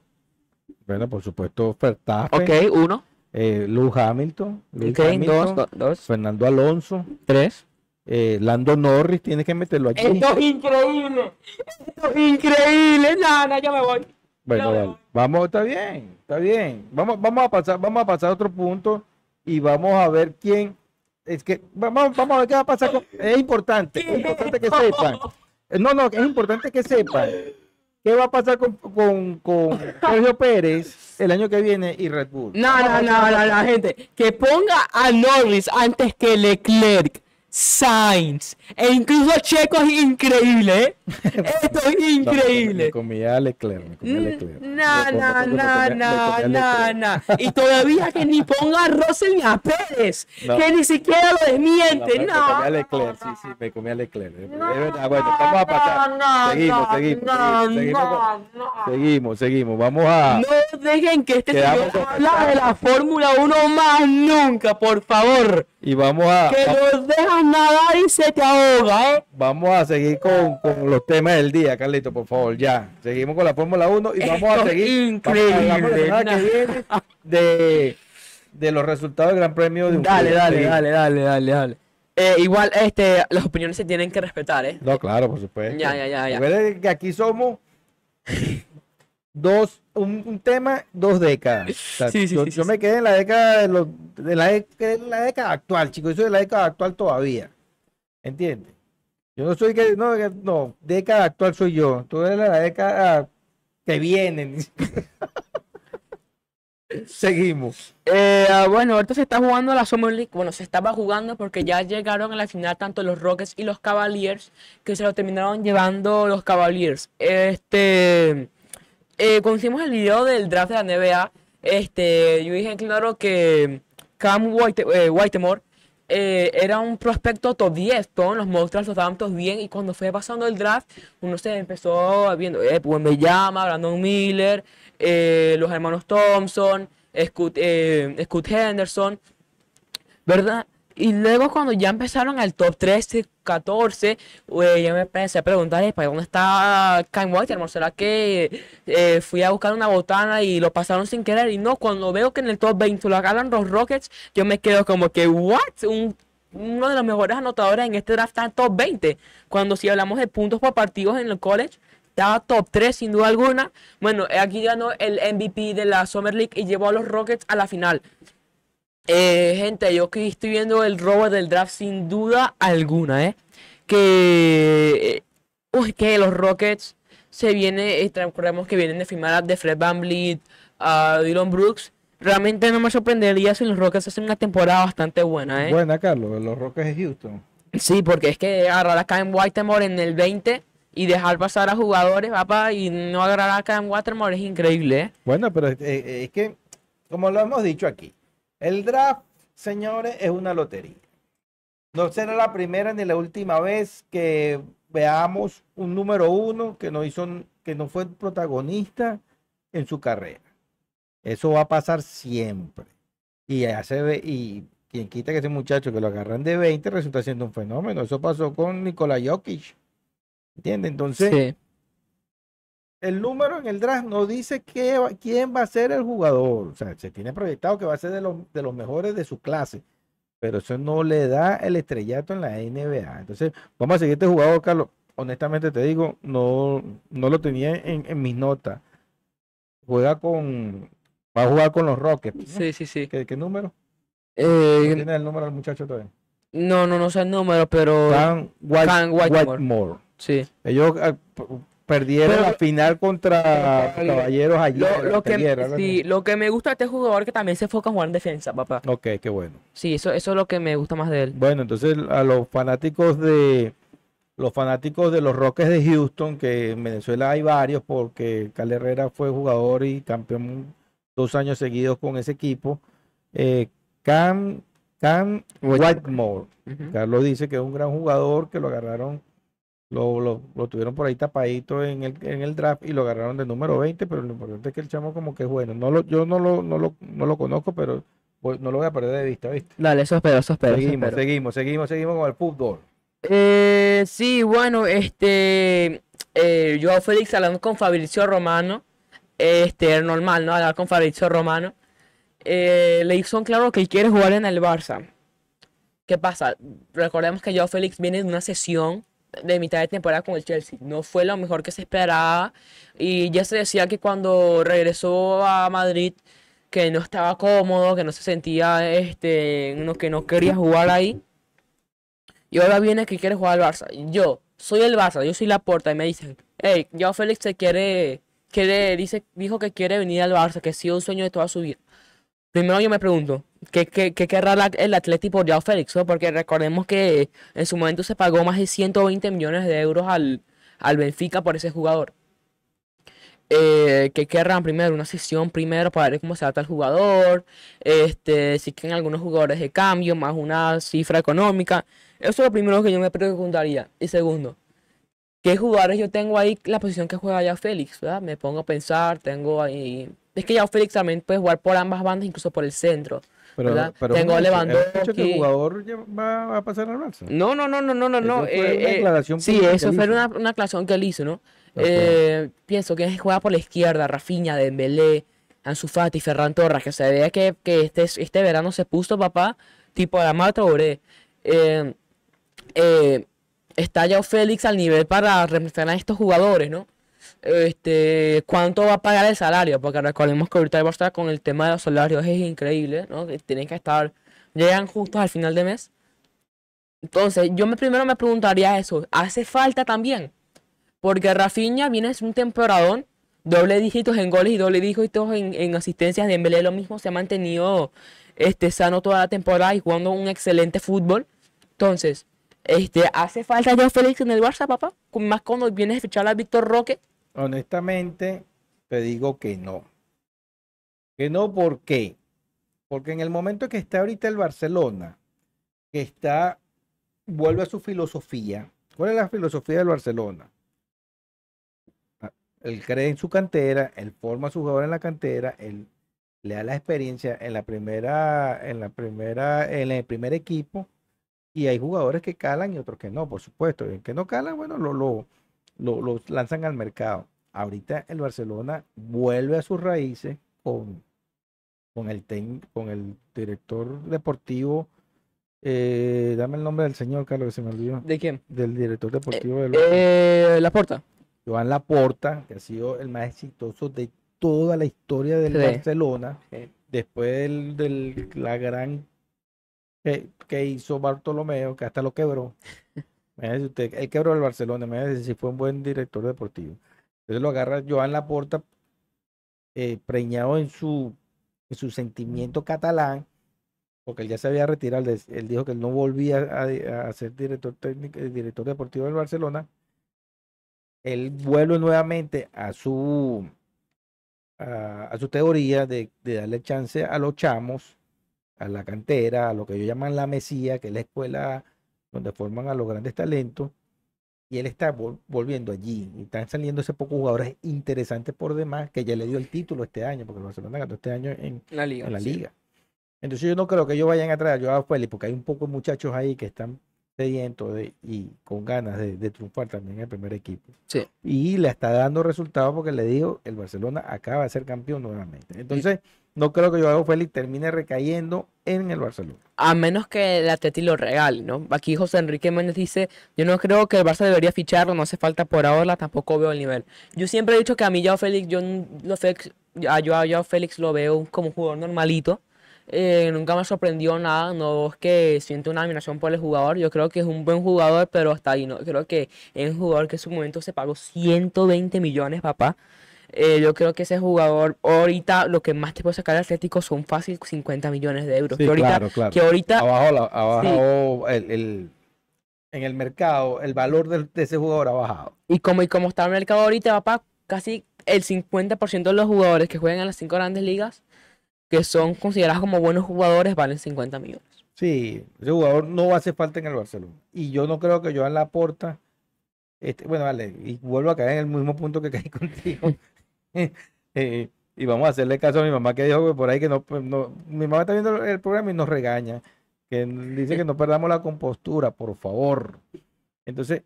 bueno, por supuesto, Verstappen, Ok, uno. Eh, Lewis Hamilton, Lewis Ok, Hamilton, dos, do- dos, Fernando Alonso, tres. eh, Lando Norris, tienes que meterlo aquí. Esto es increíble. Esto es increíble. No, yo me voy. Bueno, vale. Vamos, está bien, está bien. Vamos, vamos a pasar, vamos a pasar a otro punto y vamos a ver quién. Es que vamos, vamos a ver qué va a pasar. con- es importante, es importante que sepan. Eh, No, no, es importante que sepan qué va a pasar con, con, con Sergio Pérez el año que viene y Red Bull. No, no, no, no, gente. Que ponga a Norris antes que Leclerc. Sainz. E incluso Checo es increíble, ¿eh? Esto es No, me increíble. comía a Leclerc, me comía a Leclerc. No, Me no, me no, me no, no, no. Y todavía que ni ponga a Russell ni a Pérez. No. Que ni siquiera lo No, desmiente. me No. comía a Leclerc, sí, sí, me comía a Leclerc. Es No, verdad, bueno, vamos a pasar. no, seguimos, no, seguimos, no, seguimos, seguimos, no, no. seguimos, seguimos. Vamos a. No dejen que este señor habla de la Fórmula 1 más nunca, por favor. Y vamos a. Que los dejas nadar y se te ahoga, ¿eh? Vamos a seguir con, con los temas del día, Carlito, por favor, ya. Seguimos con la Fórmula 1 y vamos a seguir. vamos a increíble, que viene de, de los resultados del Gran Premio de Dale, Hungría. dale, Seguimos. dale, dale, dale, dale. Eh, igual, este, las opiniones se tienen que respetar, ¿eh? No, claro, por supuesto. Ya, ya, ya, ya. Recuerden que aquí somos dos, un, un tema, dos décadas. O sea, Sí, sí, yo, sí, me quedé en la década de, los, de la, en la década actual, chicos. Yo soy de la década actual todavía. ¿Entiendes? Yo no soy que, no, no, década actual soy yo. Tú eres de la década que viene. Seguimos. Eh, ah, bueno, ahorita se está jugando la Summer League. Bueno, se estaba jugando porque ya llegaron a la final tanto los Rockets y los Cavaliers, que se lo terminaron llevando los Cavaliers. Este, eh, cuando hicimos el video del draft de la NBA, este, yo dije claro que Cam White, eh, Whitemore eh, era un prospecto top 10. Todos los monstruos los daban todos bien. Y cuando fue pasando el draft, uno se empezó viendo, eh, me llama, Brandon Miller, eh, los hermanos Thompson, Scoot, eh, Scoot Henderson, ¿verdad? Y luego cuando ya empezaron al top 13, 14, eh, ya me empecé a preguntar, "Eh, ¿para dónde está Kyle Whitemore? ¿Será que eh, fui a buscar una botana y lo pasaron sin querer? Y no, cuando veo que en el top 20 lo agarran los Rockets, yo me quedo como que, ¿what? Un- uno de los mejores anotadores en este draft está en top 20. Cuando si hablamos de puntos por partidos en el college, estaba top 3 sin duda alguna. Bueno, aquí ganó el MVP de la Summer League y llevó a los Rockets a la final. Eh, gente, yo que estoy viendo el robo del draft sin duda alguna, ¿eh? Que, eh, uy, que los Rockets se viene, eh, recordemos que vienen de firmar a de Fred VanVleet, a Dylan Brooks. Realmente no me sorprendería si los Rockets hacen una temporada bastante buena, ¿eh? Buena, Carlos, los Rockets de Houston. Sí, porque es que agarrar a Cam Whitemore en el 20 y dejar pasar a jugadores, papá, y no agarrar a Cam Whitemore es increíble, ¿eh? Bueno, pero es, eh, es que, como lo hemos dicho aquí, el draft, señores, es una lotería. No será la primera ni la última vez que veamos un número uno que no hizo, que no fue protagonista en su carrera. Eso va a pasar siempre. Y ya se ve, y quien quita que ese muchacho que lo agarran de 20 resulta siendo un fenómeno. Eso pasó con Nikola Jokic. ¿Entiendes? Entonces, Sí. El número en el draft no dice qué quién va a ser el jugador. O sea, se tiene proyectado que va a ser de los, de los mejores de su clase. Pero eso no le da el estrellato en la NBA. Entonces, vamos a seguir este jugador, Carlos. Honestamente te digo, no, no lo tenía en, en mis notas. Juega con. Va a jugar con los Rockets. ¿no? Sí, sí, sí. ¿Qué, qué número? Eh, ¿No tiene el número del muchacho todavía? no, no, no sé el número, pero Cam White- Whitemore. Whitemore. sí. Ellos ah, perdieron Pero- la final contra Pero- Caballeros ayer. Lo, lo que, sí, lo que me gusta de este jugador que también se enfoca en jugar en defensa, papá. Ok, qué bueno. Sí, eso, eso es lo que me gusta más de él. Bueno, entonces a los fanáticos de los fanáticos de los Rockets de Houston, que en Venezuela hay varios, porque Cal Herrera fue jugador y campeón dos años seguidos con ese equipo. eh, Cam, Cam Whitemore. Carlos dice que es un gran jugador, que lo agarraron, lo, lo, lo tuvieron por ahí tapadito en el, en el draft y lo agarraron de número 20, pero lo importante es que el chamo como que es bueno. No lo, yo no lo, no lo, no lo conozco, pero voy- no lo voy a perder de vista, ¿viste? Dale, eso espero, eso espero. Seguimos, seguimos, seguimos, seguimos con el fútbol. Eh, sí, bueno, este, eh, Joao Félix hablando con Fabrizio Romano, este, es normal, ¿no? Hablar con Fabrizio Romano, eh, le hizo claro que él quiere jugar en el Barça. ¿Qué pasa? Recordemos que Joao Félix viene de una sesión de mitad de temporada con el Chelsea. No fue lo mejor que se esperaba y ya se decía que cuando regresó a Madrid que no estaba cómodo, que no se sentía, este, uno que no quería jugar ahí. Y ahora viene que quiere jugar al Barça. Yo soy el Barça, yo soy la puerta y me dicen, hey, Joao Félix se quiere, quiere, dice, dijo que quiere venir al Barça, que ha sido un sueño de toda su vida. Primero yo me pregunto, ¿qué, qué, querrá el Atlético por Joao Félix? Porque recordemos que en su momento se pagó más de 120 millones de euros al, al Benfica por ese jugador. Eh, ¿qué querrán primero? Una sesión primero para ver cómo se adapta el jugador, este, si quieren algunos jugadores de cambio, más una cifra económica. Eso es lo primero que yo me preguntaría. Y segundo, ¿qué jugadores yo tengo ahí la posición que juega Joao Félix? ¿verdad? Me pongo a pensar, tengo ahí... Es que Joao Félix también puede jugar por ambas bandas, incluso por el centro. Pero, ¿verdad? pero Tengo hecho, Lewandowski. ¿has dicho que el jugador ya va, a pasar al Barça. No, no, no, no, no, no, no. Eh, eh, sí, eso fue hizo. una, una aclaración que él hizo, ¿no? Eh, pienso que juega por la izquierda, Rafinha, Dembélé, Ansu Fati, Ferran Torres, que se vea que, que este, este verano se puso, papá, tipo la mata. Eh, eh, está Joao Félix al nivel para representar a estos jugadores, ¿no? Este, ¿cuánto va a pagar el salario? Porque recordemos que ahorita el Barça con el tema de los salarios es increíble, ¿no? Que tienen que estar, llegan justos al final de mes. Entonces, yo me, primero me preguntaría eso, ¿hace falta también? Porque Rafinha viene es un temporadón, doble dígitos en goles y doble dígitos en, en asistencias. Dembélé lo mismo, se ha mantenido este, sano toda la temporada y jugando un excelente fútbol. Entonces, este, ¿hace falta Joao Félix en el Barça, papá? Más cuando vienes a fichar a Víctor Roque. Honestamente, te digo que no. Que no, ¿por qué? Porque en el momento que está ahorita el Barcelona, que está, vuelve a su filosofía. ¿Cuál es la filosofía del Barcelona? Él cree en su cantera, él forma a su jugador en la cantera, él le da la experiencia en la primera, en la primera, en el primer equipo, y hay jugadores que calan y otros que no, por supuesto. El que no calan, bueno, lo, lo, lo, lo lanzan al mercado. Ahorita el Barcelona vuelve a sus raíces con, con, el, tec- con el director deportivo. eh, dame el nombre del señor, Carlos, que se me olvidó. ¿De quién? Del director deportivo del Barça, Eh, la Porta. Joan Laporta, que ha sido el más exitoso de toda la historia del Sí. Barcelona. Sí. Después del- la gran que, hizo Bartolomeo, que hasta lo quebró. Usted, él quebró el Barcelona, imagínese si fue un buen director deportivo. Entonces lo agarra Joan Laporta, eh, preñado en su, en su sentimiento catalán, porque él ya se había retirado, él, dijo que él no volvía a, a ser director técnico, eh, director deportivo del Barcelona. Él vuelve nuevamente a su a, a su teoría de, de darle chance a los chamos, a la cantera, a lo que ellos llaman la Mesía, que es la escuela donde forman a los grandes talentos, y él está vol- volviendo allí, y están saliendo ese pocos jugadores interesantes por demás, que ya le dio el título este año, porque el Barcelona ganó este año en, La Liga. en la sí. liga. Entonces yo no creo que ellos vayan a traer a Joao Félix, porque hay un poco de muchachos ahí que están sedientos de, y con ganas de, de triunfar también en el primer equipo. Sí. Y le está dando resultados porque le digo, el Barcelona acaba de ser campeón nuevamente. Entonces, no creo que Joao Félix termine recayendo en el Barcelona. A menos que el Atleti lo regale, ¿no? Aquí José Enrique Méndez dice, yo no creo que el Barça debería ficharlo, no hace falta por ahora, tampoco veo el nivel. Yo siempre he dicho que a mí Joao Félix, yo, lo Félix, a Joao Félix lo veo como un jugador normalito. Eh, nunca me sorprendió nada, no es que siento una admiración por el jugador, yo creo que es un buen jugador, pero hasta ahí, ¿no? Creo que es un jugador que en su momento se pagó 120 millones, papá. Eh, yo creo que ese jugador, ahorita lo que más te puede sacar el Atlético son fácil 50 millones de euros. que ahorita, claro. que ahorita Abajo, la- abajo el, el- en el mercado, el valor de, ese jugador ha bajado. Y como, y como está el mercado ahorita, papá, casi el 50% de los jugadores que juegan en las cinco grandes ligas, que son considerados como buenos jugadores, valen 50 millones. Sí, ese jugador no hace falta en el Barcelona. Y yo no creo que Joan Laporta, este, bueno, vale, y vuelvo a caer en el mismo punto que caí contigo. Eh, y vamos a hacerle caso a mi mamá que dijo que por ahí que no, pues, no- mi mamá está viendo el programa y nos regaña, que dice que no perdamos la compostura, por favor. Entonces,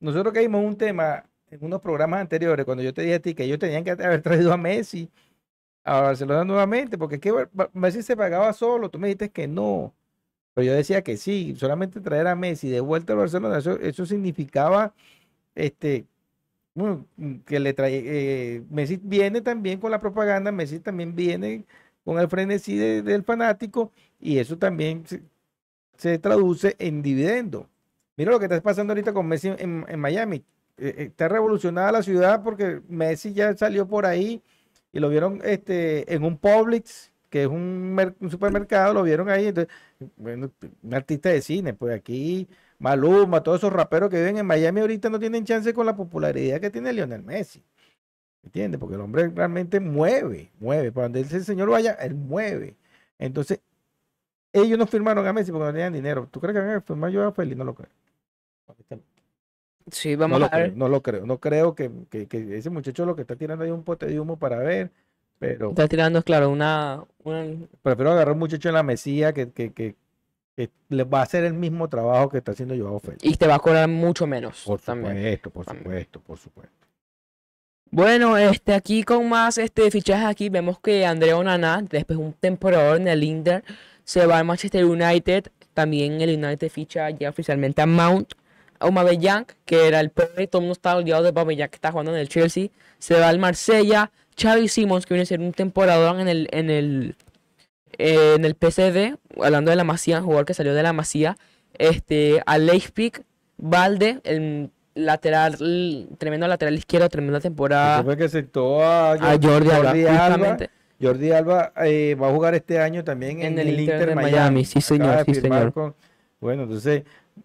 nosotros caímos en un tema en unos programas anteriores, cuando yo te dije a ti que ellos tenían que haber traído a Messi a Barcelona nuevamente, porque es que Messi se pagaba solo, tú me dijiste que no. Pero yo decía que sí, solamente traer a Messi de vuelta al Barcelona, eso, eso significaba este, que le trae, eh, Messi viene también con la propaganda, Messi también viene con el frenesí de- del fanático y eso también se, traduce en dividendo. Mira lo que está pasando ahorita con Messi en, Miami. Eh, eh, está revolucionada la ciudad porque Messi ya salió por ahí y lo vieron este, en un Publix que es un, un supermercado, lo vieron ahí. Entonces, bueno, un artista de cine, pues aquí Maluma, todos esos raperos que viven en Miami ahorita no tienen chance con la popularidad que tiene Lionel Messi. ¿Entiendes? Porque el hombre realmente mueve, mueve. Para donde ese señor vaya, él mueve. Entonces, ellos no firmaron a Messi porque no tenían dinero. ¿Tú crees que van a firmar yo a Félix? No lo creo. Sí, vamos a ver. creo, no lo creo. No creo que, que- que ese muchacho lo que está tirando ahí es un pote de humo para ver, pero Está tirando, claro, una, una- prefiero agarrar un muchacho en la mesía que, que, que, que le va a hacer el mismo trabajo que está haciendo Joao Félix. y te va a cobrar mucho menos Por también. supuesto, por También. supuesto, por supuesto. Bueno, este aquí con más este fichajes aquí vemos que Andrea Onana, después de un temporada en el Inter, se va al Manchester United. También el United ficha ya oficialmente a Mount, a Aubameyang, que era el pobre, todo el mundo estaba olvidado de Aubameyang que está jugando en el Chelsea. Se va al Marsella, Xavi Simons, que viene a ser un temporador en el en el eh, en el PSV, hablando de la Masía, un jugador que salió de la Masía, este a Leipzig, Valde, el lateral, tremendo lateral izquierdo, tremenda temporada Ese fue que sentó a, a Jordi Alba. Jordi Alba eh, va a jugar este año también en, el Inter, de Miami. Miami, sí, señor, sí, señor. con- Bueno, entonces,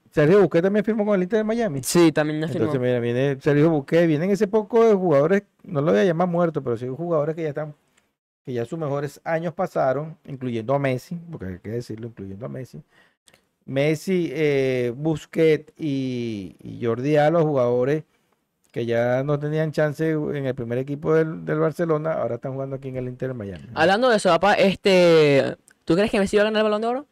Sergio Busquets también firmó con el Inter de Miami. Sí, también me firmó. Entonces, mira, viene Sergio Busquets, vienen ese poco de jugadores, no lo voy a llamar muertos, pero sí jugadores que ya están, que ya sus mejores años pasaron, incluyendo a Messi, porque hay que decirlo, incluyendo a Messi. Messi, eh, Busquets y, y Jordi Alba, jugadores que ya no tenían chance en el primer equipo del, del Barcelona, ahora están jugando aquí en el Inter de Miami. Hablando de eso, papá, este, ¿tú crees que Messi va a ganar el Balón de Oro?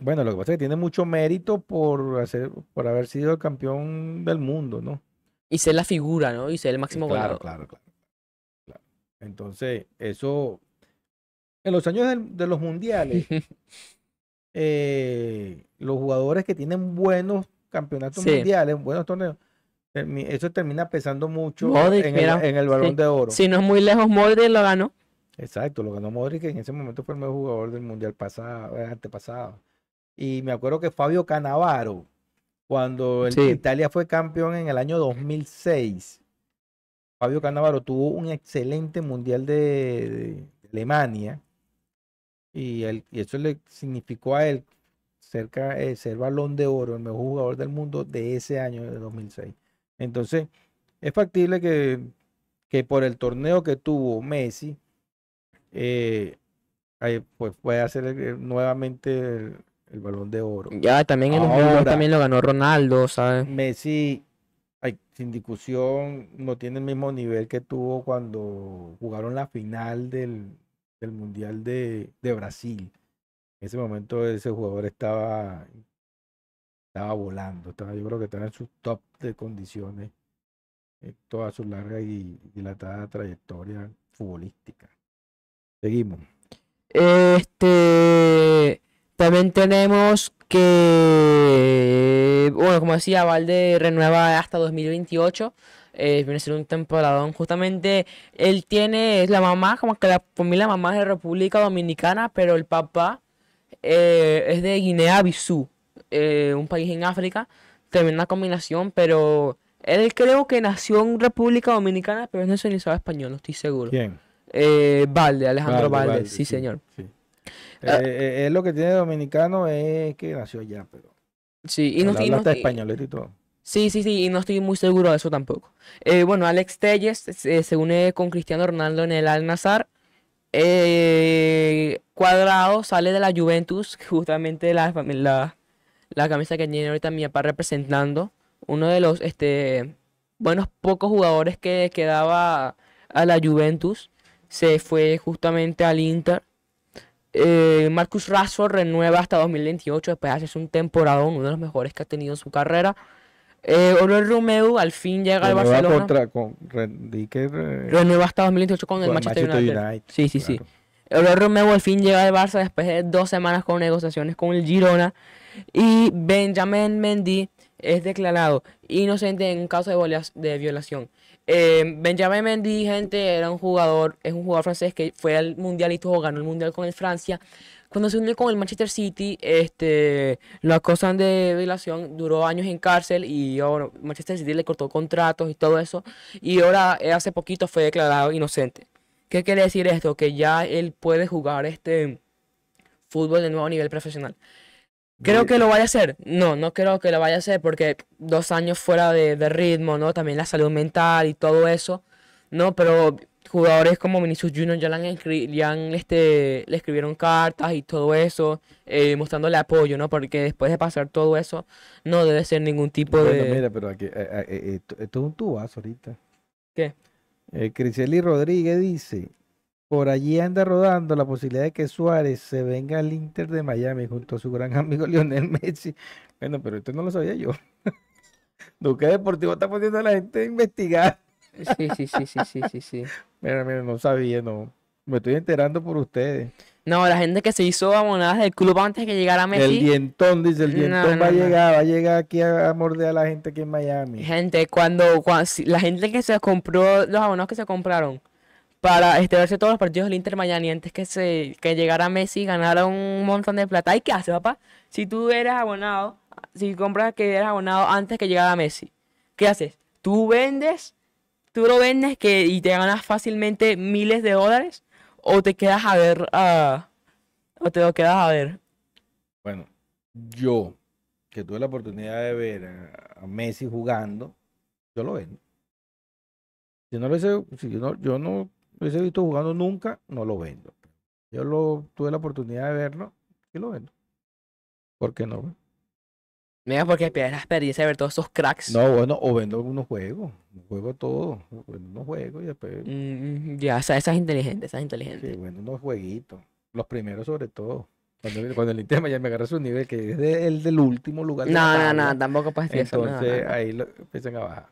Bueno, lo que pasa es que tiene mucho mérito por hacer, por haber sido el campeón del mundo, ¿no? Y ser la figura, ¿no? Y ser el máximo Claro, goleador. claro, claro, claro. Entonces, eso, en los años de, los mundiales, eh, los jugadores que tienen buenos campeonatos Sí. mundiales, buenos torneos, eso termina pesando mucho Modric, en el, mira, en el balón sí. de oro. Si no es muy lejos, Modric lo ganó. Exacto, lo ganó Modric, que en ese momento fue el mejor jugador del mundial pasado, eh, antepasado. Y me acuerdo que Fabio Cannavaro, cuando el- Sí. Italia fue campeón en el año 2006, Fabio Cannavaro tuvo un excelente mundial de, de Alemania y, y eso le significó a él cerca, eh, ser balón de oro, el mejor jugador del mundo de ese año de 2006. Entonces, es factible que, que por el torneo que tuvo Messi, eh, pues puede hacer el- el- nuevamente el, el balón de oro. Ya, también en 2002 Ahora. también lo ganó Ronaldo, ¿sabes? Messi, sin discusión, no tiene el mismo nivel que tuvo cuando jugaron la final del, del Mundial de, de Brasil. En ese momento ese jugador estaba, estaba volando, estaba, yo creo que estaba en su top de condiciones en toda su larga y dilatada trayectoria futbolística. Seguimos. Este, también tenemos que, bueno, como decía, Valde renueva hasta 2028. Eh, viene a ser un temporadón. Justamente él tiene, es la mamá, como que la familia mamá es de República Dominicana, pero el papá eh, es de Guinea-Bissau, eh, un país en África. Tremenda combinación, pero él creo que nació en República Dominicana, pero es nacionalizado español, no estoy seguro. ¿Quién? Eh, Valde, Alejandro Valde, Valde, Valde, sí, señor. sí. Eh, él lo que tiene dominicano es que nació allá, pero Sí, y no, habla y no- hasta y- españolito y todo. Sí, sí, sí, y no estoy muy seguro de eso tampoco. Eh, bueno, Alex Telles se, se une con Cristiano Ronaldo en el Al Nassr. Eh, Cuadrado sale de la Juventus, justamente la, la, la camisa que tiene ahorita mi papá representando. Uno de los este, buenos pocos jugadores que quedaba a la Juventus. Se fue justamente al Inter. Eh, Marcus Rashford renueva hasta 2028 después de hacerse un temporadón, uno de los mejores que ha tenido en su carrera. Eh, Oriol Romeu al fin llega al Barcelona. contra, con, re- di que re- Renueva hasta 2028 con el con Manchester, United. Sí, sí, sí. claro. Oriol Romeu al fin llega al Barça después de dos semanas con negociaciones con el Girona. Y Benjamin Mendy es declarado inocente en un caso de violación. Eh, Benjamin Mendy, gente, era un jugador, es un jugador francés que fue al Mundial y todo, ganó el Mundial con el Francia. Cuando se unió con el Manchester City, este, lo acusan de violación, duró años en cárcel y ahora Manchester City le cortó contratos y todo eso. Y ahora, eh, hace poquito, fue declarado inocente. ¿Qué quiere decir esto? Que ya él puede jugar este fútbol de nuevo a nivel profesional. ¿Creo que lo vaya a hacer? No, no creo que lo vaya a hacer porque dos años fuera de, de ritmo, ¿no? También la salud mental y todo eso, ¿no? Pero jugadores como Vinicius Junior ya, le han, escri- ya han, este, le escribieron cartas y todo eso, eh, mostrándole apoyo, ¿no? Porque después de pasar todo eso, no debe ser ningún tipo Bueno, de... mira, pero aquí, eh, eh, eh, esto, esto es un tubazo ahorita. ¿Qué? Eh, Criseli Rodríguez dice, por allí anda rodando la posibilidad de que Suárez se venga al Inter de Miami junto a su gran amigo Lionel Messi. Bueno, pero esto no lo sabía yo. Duque Deportivo está poniendo a la gente a investigar. Sí, sí, sí, sí, sí, sí, sí. Mira, mira, no sabía, no. Me estoy enterando por ustedes. No, la gente que se hizo abonadas del club antes que llegara El Messi. dientón, dice, el dientón no, va a no. llegar, va a llegar aquí a, a morder a la gente aquí en Miami. Gente, cuando, cuan- si- la gente que se compró, los abonados que se compraron para este, verse todos los partidos del Inter Miami antes que se que llegara Messi, ganaron un montón de plata. ¿Y qué hace, papá? Si tú eres abonado, si compras que eres abonado antes que llegara Messi, ¿qué haces? Tú vendes, tú lo vendes que, y te ganas fácilmente miles de dólares, o te quedas a ver, ah, o te lo quedas a ver. Bueno, yo, que tuve la oportunidad de ver a, a Messi jugando, yo lo vendo. Si no lo hubiese, si yo no, yo no lo hubiese visto jugando nunca, no lo vendo. Yo lo tuve la oportunidad de verlo y lo vendo. ¿Por qué no? Mira, porque pierdes la experiencia de ver todos esos cracks. No, bueno, o vendo algunos juegos, juego todo, vendo unos juegos y después, Mm, ya, o sea, esa es inteligente, esa es inteligente. sí, vendo unos jueguitos, los primeros sobre todo. Cuando, cuando el Inter ya me agarra su nivel, que es de- el del último lugar No, no, no, tampoco decir eso. no, no, entonces no. ahí lo empiezan a bajar.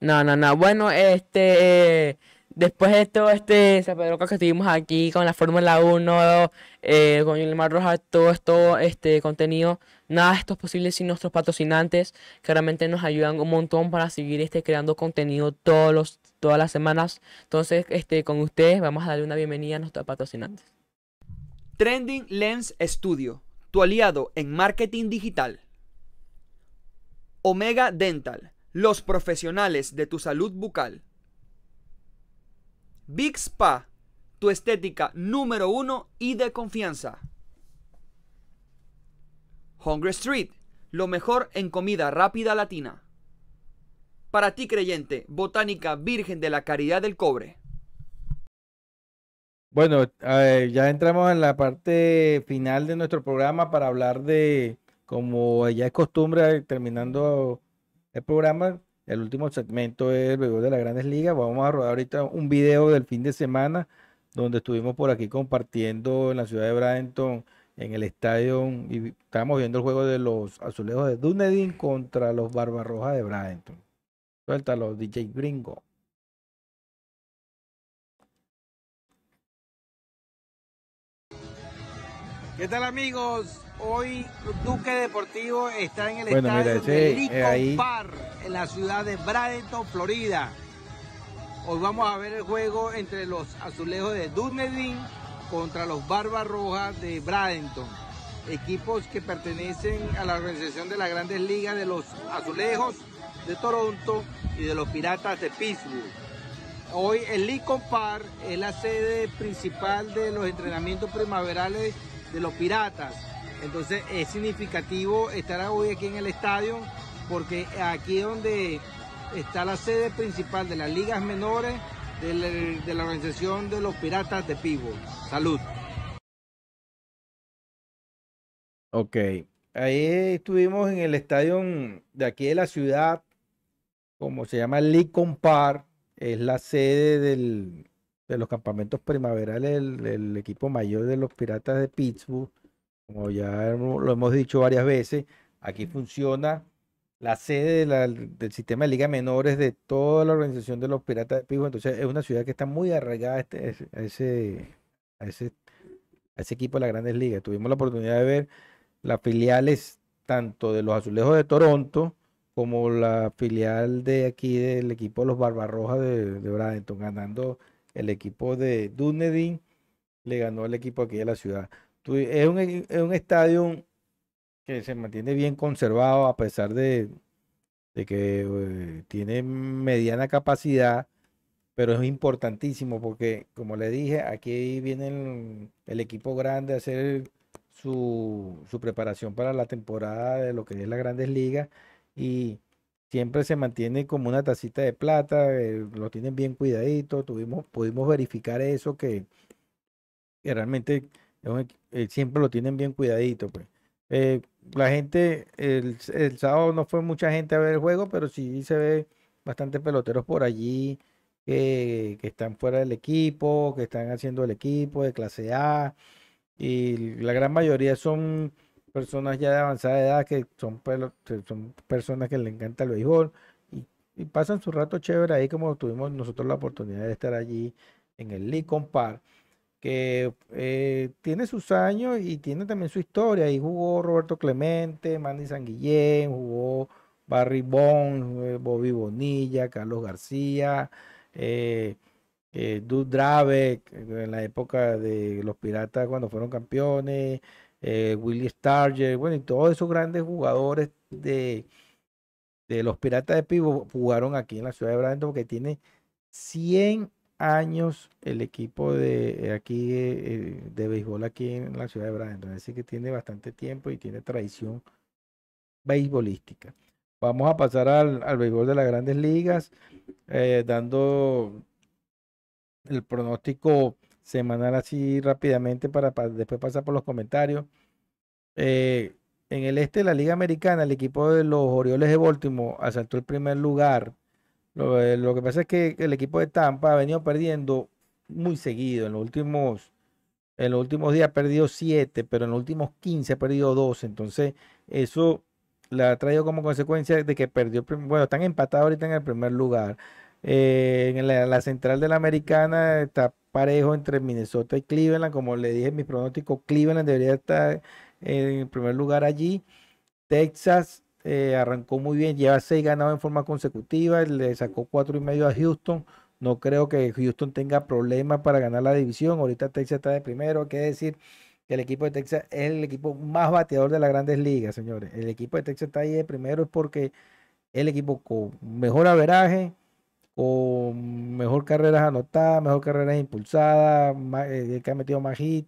No, no, no. Bueno, este, eh, después de todo este zaperoca que estuvimos aquí con la Fórmula 1, eh, con Mar Rojas, todo esto, este contenido, nada de esto es posible sin nuestros patrocinantes, que realmente nos ayudan un montón para seguir este, creando contenido todos todas las semanas. Entonces, este, con ustedes vamos a darle una bienvenida a nuestros patrocinantes. Trending Lens Studio, tu aliado en marketing digital. Omega Dental, los profesionales de tu salud bucal. Big Spa, tu estética número uno y de confianza. Hungry Street, lo mejor en comida rápida latina. Para ti creyente, Botánica Virgen de la Caridad del Cobre. Bueno, ya entramos en la parte final de nuestro programa para hablar de, como ya es costumbre, terminando el programa, el último segmento es el béisbol de las Grandes Ligas. Vamos a rodar ahorita un video del fin de semana donde estuvimos por aquí compartiendo en la ciudad de Bradenton, en el estadio, y estábamos viendo el juego de los azulejos de Dunedin contra los Barbarrojas de Bradenton. Suéltalo, DJ Gringo. ¿Qué tal amigos? Hoy Duque Deportivo está en el Bueno, estadio ese, de eh, Lincoln ahí. Park, en la ciudad de Bradenton, Florida. Hoy vamos a ver el juego entre los azulejos de Dunedin contra los Barbas Rojas de Bradenton. Equipos que pertenecen a la organización de las grandes ligas de los azulejos de Toronto y de los piratas de Pittsburgh. Hoy el Lincoln Park es la sede principal de los entrenamientos primaverales de los piratas. Entonces es significativo estar hoy aquí en el estadio porque aquí es donde está la sede principal de las ligas menores de la, organización de los piratas de Pittsburgh. Salud. Ok, ahí estuvimos en el estadio de aquí de la ciudad, como se llama Lincoln Park, es la sede de los campamentos primaverales del equipo mayor de los Piratas de Pittsburgh. Como ya lo hemos dicho varias veces, aquí funciona la sede de la- del sistema de ligas menores de toda la organización de los Piratas de Pittsburgh. Entonces es una ciudad que está muy arraigada a, este- a ese, a ese, a ese equipo de las grandes ligas. Tuvimos la oportunidad de ver las filiales tanto de los Azulejos de Toronto como la filial de aquí del equipo de los Barbarrojas de, de Bradenton, ganando el equipo de Dunedin, le ganó el equipo aquí de la ciudad. Es un, es un estadio que se mantiene bien conservado a pesar de, de que eh, tiene mediana capacidad, pero es importantísimo porque, como le dije, aquí viene el, equipo grande a hacer su, su preparación para la temporada de lo que es las grandes ligas y siempre se mantiene como una tacita de plata, eh, lo tienen bien cuidadito, tuvimos, pudimos verificar eso que, que realmente eh, siempre lo tienen bien cuidadito, pues. Eh, la gente, el, el sábado no fue mucha gente a ver el juego, pero sí se ve bastantes peloteros por allí que, están fuera del equipo, que están haciendo el equipo de clase A, y la gran mayoría son personas ya de avanzada edad que son, son personas que le encanta el béisbol y, y pasan su rato chévere ahí como tuvimos nosotros la oportunidad de estar allí en el Lincoln Park que eh, tiene sus años y tiene también su historia. Ahí jugó Roberto Clemente, Manny Sanguillén, jugó Barry Bonds, eh, Bobby Bonilla, Carlos García, eh, eh, Dude eh, en la época de los Piratas cuando fueron campeones, Willie Starger, bueno, y todos esos grandes jugadores de, de los Piratas de Pivo jugaron aquí en la ciudad de Bradenton porque tiene 100 años el equipo de aquí eh, de béisbol aquí en la ciudad de Bradenton. Así que tiene bastante tiempo y tiene tradición beisbolística. Vamos a pasar al, al béisbol de las grandes ligas, eh, dando el pronóstico semanal así rápidamente para, pa- después pasar por los comentarios. Eh, en el este de la Liga Americana, el equipo de los Orioles de Baltimore asaltó el primer lugar. Lo, eh, lo que pasa es que el equipo de Tampa ha venido perdiendo muy seguido. En los últimos, en los últimos días ha perdido 7, pero en los últimos 15 ha perdido 12. Entonces, eso le ha traído como consecuencia de que perdió. Bueno, están empatados ahorita en el primer lugar. Eh, en la, la central de la americana está parejo entre Minnesota y Cleveland. Como le dije en mi pronóstico, Cleveland debería estar en primer lugar allí. Texas eh, arrancó muy bien, lleva seis ganados en forma consecutiva, le sacó cuatro y medio a Houston. No creo que Houston tenga problemas para ganar la división. Ahorita Texas está de primero. Hay que decir que el equipo de Texas es el equipo más bateador de las grandes ligas, señores. El equipo de Texas está ahí de primero es porque el equipo con mejor averaje, con mejor carreras anotadas, mejor carreras impulsadas, ma- eh, que ha metido más hit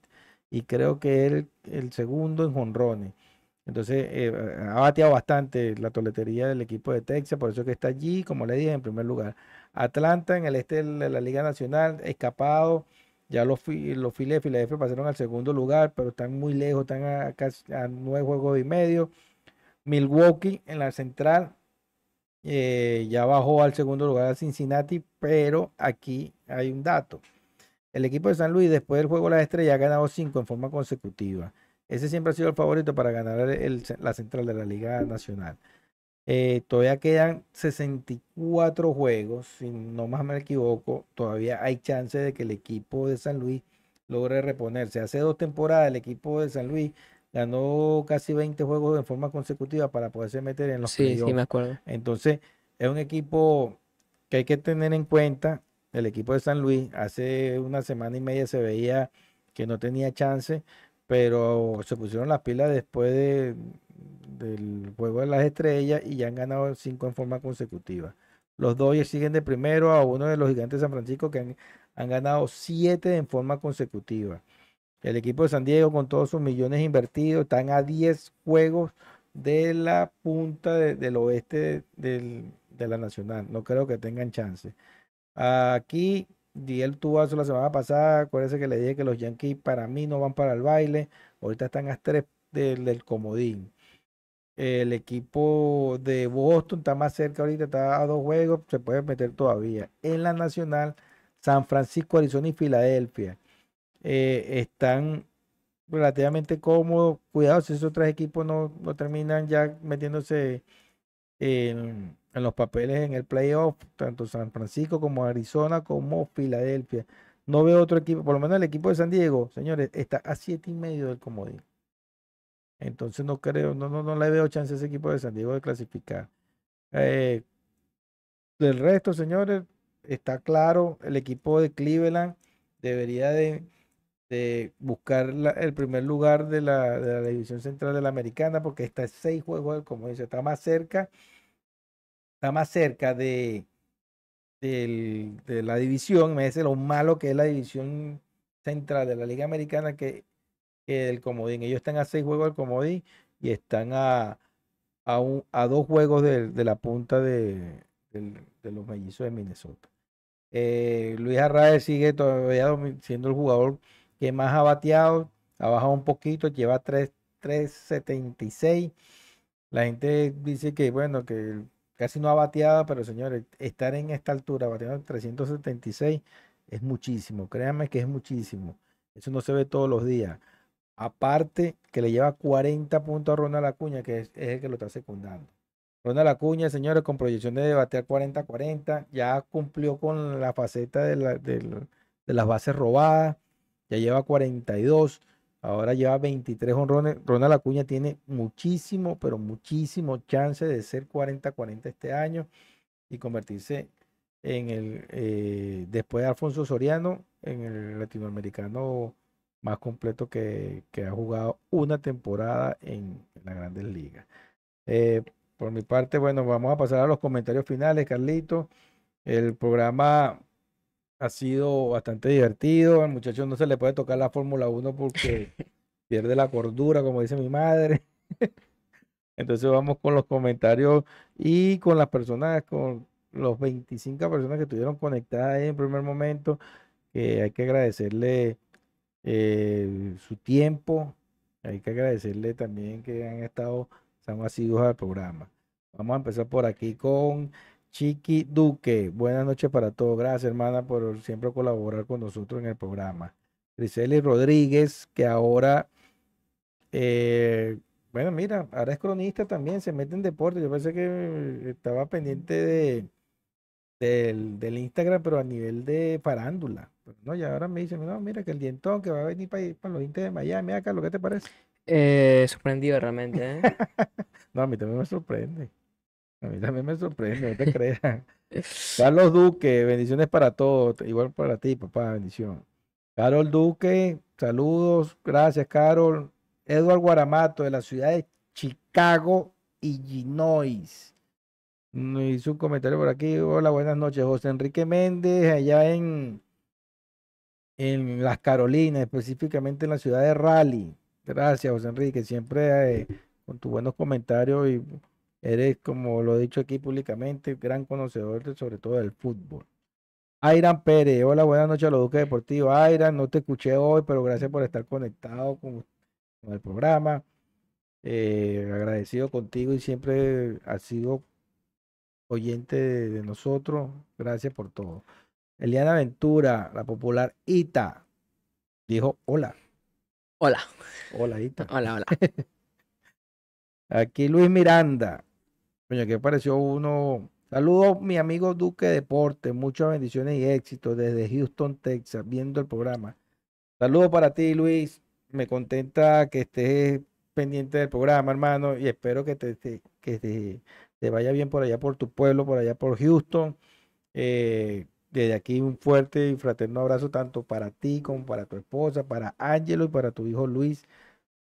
y creo que es el, el segundo en jonrones. Entonces, eh, ha bateado bastante la toletería del equipo de Texas, por eso que está allí, como le dije, en primer lugar. Atlanta en el este de la Liga Nacional, escapado. Ya los, los Phillies de Filadelfia pasaron al segundo lugar, pero están muy lejos, están a, casi a nueve juegos y medio. Milwaukee en la central eh, ya bajó al segundo lugar a Cincinnati, pero aquí hay un dato. El equipo de San Luis, después del juego de las estrellas, ha ganado cinco en forma consecutiva. Ese siempre ha sido el favorito para ganar el- la central de la Liga Nacional. Eh, todavía quedan 64 juegos, si no más me equivoco. Todavía hay chance de que el equipo de San Luis logre reponerse. Hace dos temporadas el equipo de San Luis ganó casi 20 juegos en forma consecutiva para poderse meter en los Sí, sí, me acuerdo. Entonces, es un equipo que hay que tener en cuenta. El equipo de San Luis, hace una semana y media se veía que no tenía chance, pero se pusieron las pilas después de- del juego de las estrellas y ya han ganado cinco en forma consecutiva. Los Dodgers siguen de primero a uno de los gigantes de San Francisco que han, ganado siete en forma consecutiva. El equipo de San Diego, con todos sus millones invertidos, están a 10 juegos de la punta de- del oeste de la Nacional. No creo que tengan chance. Aquí di el tubazo la semana pasada. Acuérdense que le dije que los Yankees para mí no van para el baile. Ahorita están a tres del, del comodín. El equipo de Boston está más cerca ahorita, está a dos juegos, se puede meter todavía. En la Nacional, San Francisco, Arizona y Filadelfia eh, están relativamente cómodos. Cuidado si esos tres equipos no, no terminan ya metiéndose en, en los papeles en el playoff, tanto San Francisco como Arizona como Filadelfia. No veo otro equipo, por lo menos el equipo de San Diego, señores, está a siete y medio del comodín. Entonces no creo, no, no, no le veo chance a ese equipo de San Diego de clasificar. Eh, del resto, señores, está claro, el equipo de Cleveland debería de, de buscar el primer lugar de la, de la división central de la americana porque está seis juegos, como dice, está más cerca, más cerca de, de la división, me dice lo malo que es la división central de la Liga Americana que, que el comodín. Ellos están a seis juegos del comodín y están a, a, dos juegos de, la punta de, los mellizos de Minnesota. Eh, Luis Arraez sigue todavía siendo el jugador que más ha bateado, ha bajado un poquito, lleva 3 3.76. La gente dice que, bueno, que casi no ha bateado, pero señores, estar en esta altura, bateando 376, es muchísimo. Créanme que es muchísimo. Eso no se ve todos los días. Aparte que le lleva 40 puntos a Ronald Acuña, que es, el que lo está secundando. Ronald Acuña, señores, con proyección de batear 40-40, ya cumplió con la faceta de, la- de las bases robadas, ya lleva 42, ahora lleva 23 honrones. Ronald Acuña tiene muchísimo, pero muchísimo chance de ser 40-40 este año y convertirse en el, eh, después de Alfonso Soriano, en el latinoamericano más completo que, que ha jugado una temporada en, en las grandes ligas. Eh, por mi parte, bueno, vamos a pasar a los comentarios finales, Carlito. El programa ha sido bastante divertido. Al muchacho no se le puede tocar la Fórmula 1 porque pierde la cordura, como dice mi madre. Entonces vamos con los comentarios y con las personas, con los 25 personas que estuvieron conectadas ahí en primer momento, que hay que agradecerle eh, su tiempo, hay que agradecerle también que han estado, son asiduos al programa. Vamos a empezar por aquí con Chiqui Duque. Buenas noches para todos. Gracias, hermana, por siempre colaborar con nosotros en el programa. Griseli Rodríguez, que ahora, eh, bueno, mira, ahora es cronista también, se mete en deporte. Yo pensé que estaba pendiente de, del, del Instagram, pero a nivel de farándula. Pero no, y ahora me dicen, no, mira que el dientón que va a venir para, para los Inter de Miami, acá, ¿lo que te parece? Eh, sorprendido realmente, ¿eh? No, a mí también me sorprende. A mí también me sorprende, no te creas. Carlos Duque, bendiciones para todos, igual para ti, papá, bendición. Carol Duque, saludos, gracias, Carol. Edward Guaramato, de la ciudad de Chicago, Illinois. Hizo un comentario por aquí. Hola, buenas noches. José Enrique Méndez, allá en, en Las Carolinas, específicamente en la ciudad de Raleigh. Gracias, José Enrique, siempre eh, con tus buenos comentarios y eres, como lo he dicho aquí públicamente, gran conocedor de, sobre todo del fútbol. Airan Pérez, hola, buenas noches a los Duques Deportivos. Airan, no te escuché hoy, pero gracias por estar conectado con, con el programa. Eh, agradecido contigo y siempre has sido oyente de, de nosotros. Gracias por todo. Eliana Ventura, la popular Ita, dijo hola. Hola, Hola, Ita. hola, hola. Aquí Luis Miranda. Coño, que pareció uno. Saludos, mi amigo Duque Deporte. Muchas bendiciones y éxitos desde Houston, Texas, viendo el programa. Saludos para ti, Luis. Me contenta que estés pendiente del programa, hermano, y espero que te, que te vaya bien por allá, por tu pueblo, por allá, por Houston. Eh, desde aquí un fuerte y fraterno abrazo tanto para ti como para tu esposa, para Ángelo y para tu hijo Luis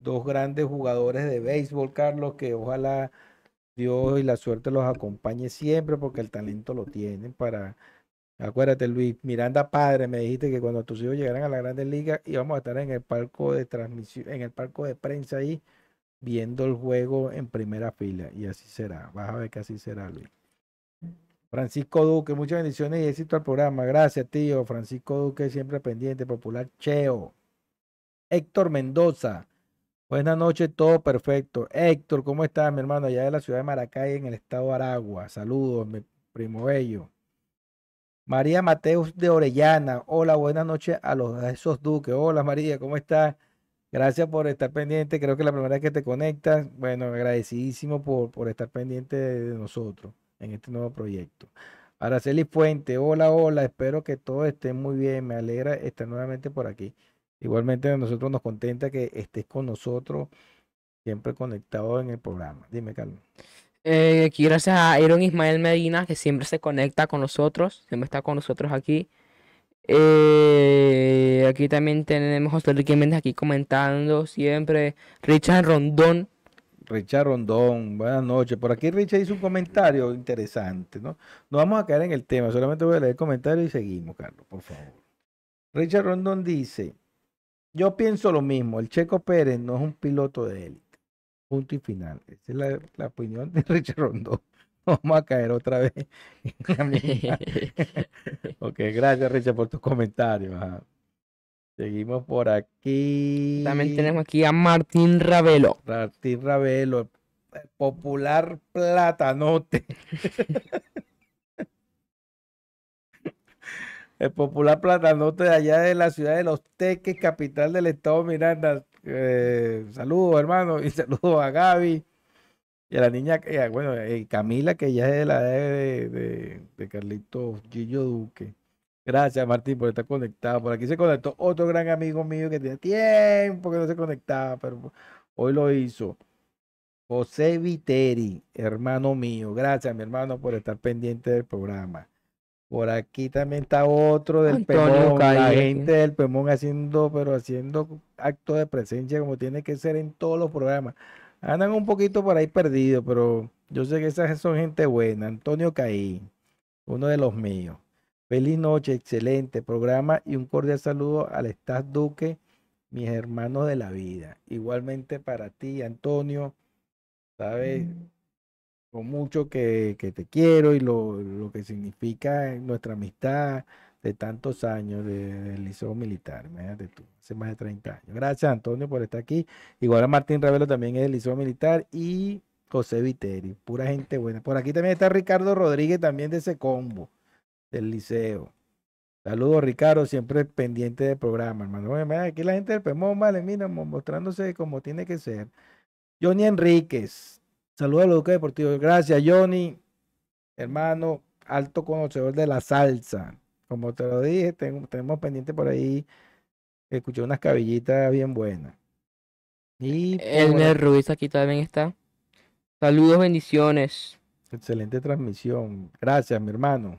dos grandes jugadores de béisbol, Carlos, que ojalá Dios y la suerte los acompañe siempre porque el talento lo tienen para... Acuérdate, Luis Miranda padre, me dijiste que cuando tus hijos llegaran a la Grandes Ligas íbamos a estar en el palco de transmisión, en el palco de prensa ahí, viendo el juego en primera fila. Y así será. Vas a ver que así será, Luis. Francisco Duque, muchas bendiciones y éxito al programa. Gracias, tío. Francisco Duque, siempre pendiente, popular Cheo. Héctor Mendoza, Buenas noches, todo perfecto. Héctor, ¿cómo estás, mi hermano? Allá de la ciudad de Maracay, en el estado de Aragua. Saludos, mi primo bello. María Mateus de Orellana. Hola, buenas noches a los esos duques. Hola, María, ¿cómo estás? Gracias por estar pendiente. Creo que la primera vez que te conectas. Bueno, agradecidísimo por, por estar pendiente de, de nosotros en este nuevo proyecto. Araceli Fuente, hola, hola. Espero que todo esté muy bien. Me alegra estar nuevamente por aquí. Igualmente a nosotros nos contenta que estés con nosotros, siempre conectado en el programa. Dime, Carlos. Eh, aquí gracias a Aaron Ismael Medina, que siempre se conecta con nosotros, siempre está con nosotros aquí. Eh, aquí también tenemos a José Enrique Méndez aquí comentando siempre. Richard Rondón, Richard Rondón, buenas noches. Por aquí Richard hizo un comentario interesante, ¿no? No vamos a caer en el tema, solamente voy a leer el comentario y seguimos, Carlos, por favor. Richard Rondón dice, yo pienso lo mismo, el Checo Pérez no es un piloto de élite. Punto y final. Esa es la, la opinión de Richard Rondón. Vamos a caer otra vez. ok, gracias Richard por tus comentarios. ajá. Seguimos por aquí. También tenemos aquí a Martín Ravelo. Martín Ravelo, el popular platanote. El popular platanote de allá de la ciudad de Los Teques, capital del estado Miranda. Eh, saludos, hermano, y saludos a Gaby y a la niña, eh, bueno, eh, Camila, que ya es de la de, de, de Carlito Gillo Duque. Gracias, Martín, por estar conectado. Por aquí se conectó otro gran amigo mío que tiene tiempo que no se conectaba, pero hoy lo hizo. José Viteri, hermano mío. Gracias, mi hermano, por estar pendiente del programa. Por aquí también está otro del Antonio Pemón, la gente del Pemón haciendo, pero haciendo acto de presencia como tiene que ser en todos los programas. Andan un poquito por ahí perdidos, pero yo sé que esas son gente buena. Antonio Caí, uno de los míos. Feliz noche, excelente programa y un cordial saludo al Estás Duque, mis hermanos de la vida. Igualmente para ti, Antonio, sabes con mucho que, que te quiero y lo, lo que significa nuestra amistad de tantos años de- del liceo militar, imagínate tú, hace más de 30 años. Gracias, Antonio, por estar aquí. Igual a Martín Ravelo también es del liceo militar y José Viteri, pura gente buena. Por aquí también está Ricardo Rodríguez, también de ese combo del liceo. Saludos, Ricardo, siempre pendiente del programa, hermano. Aquí la gente del Pemón, vale, mira, mo- mostrándose como tiene que ser. Johnny Enríquez, saludos a los Duques Deportivos. Gracias, Johnny, hermano, alto conocedor de la salsa. Como te lo dije, ten- tenemos pendiente por ahí, escuché unas cabillitas bien buenas. Y por Elmer Ruiz aquí también está. Saludos, bendiciones. Excelente transmisión. Gracias, mi hermano.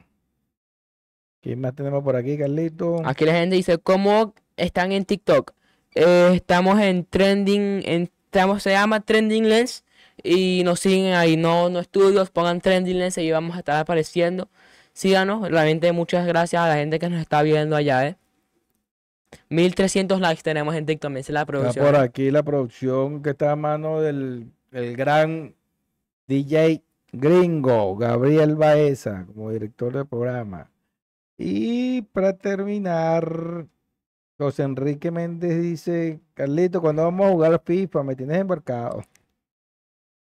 ¿Quién más tenemos por aquí, Carlito? Aquí la gente dice, ¿cómo están en TikTok? Eh, estamos en trending, en, estamos, se llama Trending Lens y nos siguen ahí, no, no estudios, pongan Trending Lens y vamos a estar apareciendo. Síganos, realmente muchas gracias a la gente que nos está viendo allá, ¿eh? 1300 likes tenemos en TikTok, dice la Está producción. por aquí la producción que está a mano del el gran DJ gringo, Gabriel Baeza, como director del programa. Y para terminar, José Enrique Méndez dice, Carlito, cuando vamos a jugar FIFA? Me tienes embarcado.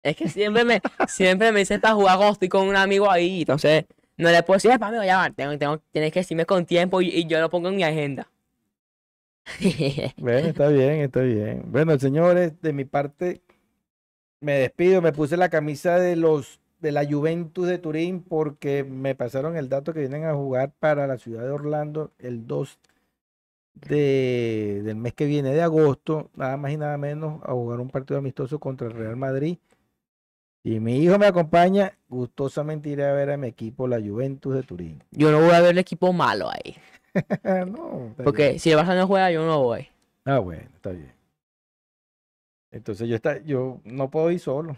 Es que siempre me, siempre me dice para jugar estoy con un amigo ahí, entonces no le puedo decir, para amigo, ya va, tengo, tengo, tienes que decirme con tiempo y, y yo lo pongo en mi agenda. Bueno, está bien, está bien. Bueno, señores, de mi parte me despido. Me puse la camisa de los de la Juventus de Turín porque me pasaron el dato que vienen a jugar para la ciudad de Orlando el 2 de, del mes que viene de agosto, nada más y nada menos a jugar un partido amistoso contra el Real Madrid. Y mi hijo me acompaña, gustosamente iré a ver a mi equipo, la Juventus de Turín. Yo no voy a ver el equipo malo ahí, no, bien. porque si el Barça no juega, yo no voy. Ah, bueno, está bien. Entonces yo está, yo no puedo ir solo.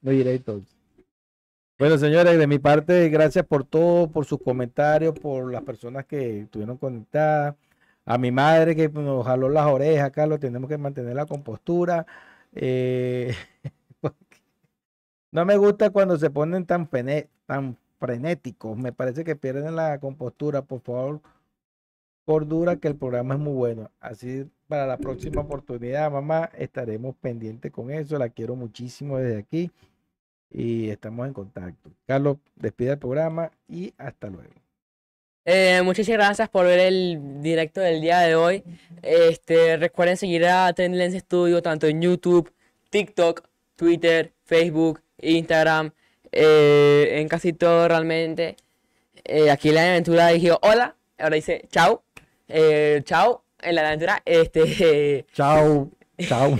No iré entonces. Bueno, señores, de mi parte, gracias por todo, por sus comentarios, por las personas que estuvieron conectadas. A mi madre que nos jaló las orejas, Carlos, tenemos que mantener la compostura. Eh, no me gusta cuando se ponen tan, frenéticos. Me parece que pierden la compostura. Por favor, cordura que el programa es muy bueno. Así para la próxima oportunidad, mamá, estaremos pendientes con eso. La quiero muchísimo desde aquí y estamos en contacto. Carlos, despide el programa y hasta luego. Eh, muchísimas gracias por ver el directo del día de hoy. Este, recuerden seguir a Trend Lens Studio tanto en YouTube, TikTok, Twitter, Facebook, Instagram, eh, en casi todo realmente. Eh, aquí en la aventura dijo hola, ahora dice chao, eh, chao en la aventura. Este, Chao, chao.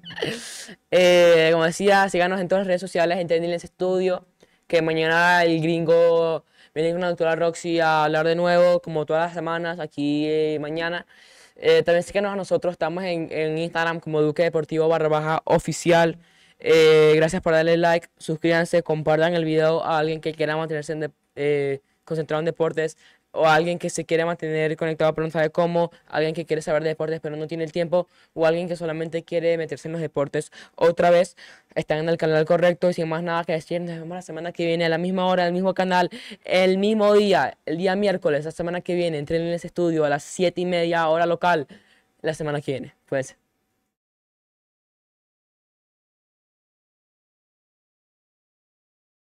eh, como decía, síganos en todas las redes sociales en Trend Lens Studio. Que mañana el gringo viene con la doctora Roxy a hablar de nuevo, como todas las semanas, aquí mañana. Eh, también síguenos a nosotros, estamos en, en Instagram como Duque Deportivo barra baja oficial. Eh, gracias por darle like, suscríbanse, compartan el video a alguien que quiera mantenerse en eh, concentrado en deportes o a alguien que se quiere mantener conectado pero no sabe cómo, alguien que quiere saber de deportes pero no tiene el tiempo o alguien que solamente quiere meterse en los deportes otra vez, están en el canal correcto y sin más nada que decir, nos vemos la semana que viene a la misma hora, el mismo canal, el mismo día, el día miércoles, la semana que viene, entren en ese estudio a las 7 y media hora local, la semana que viene, pues.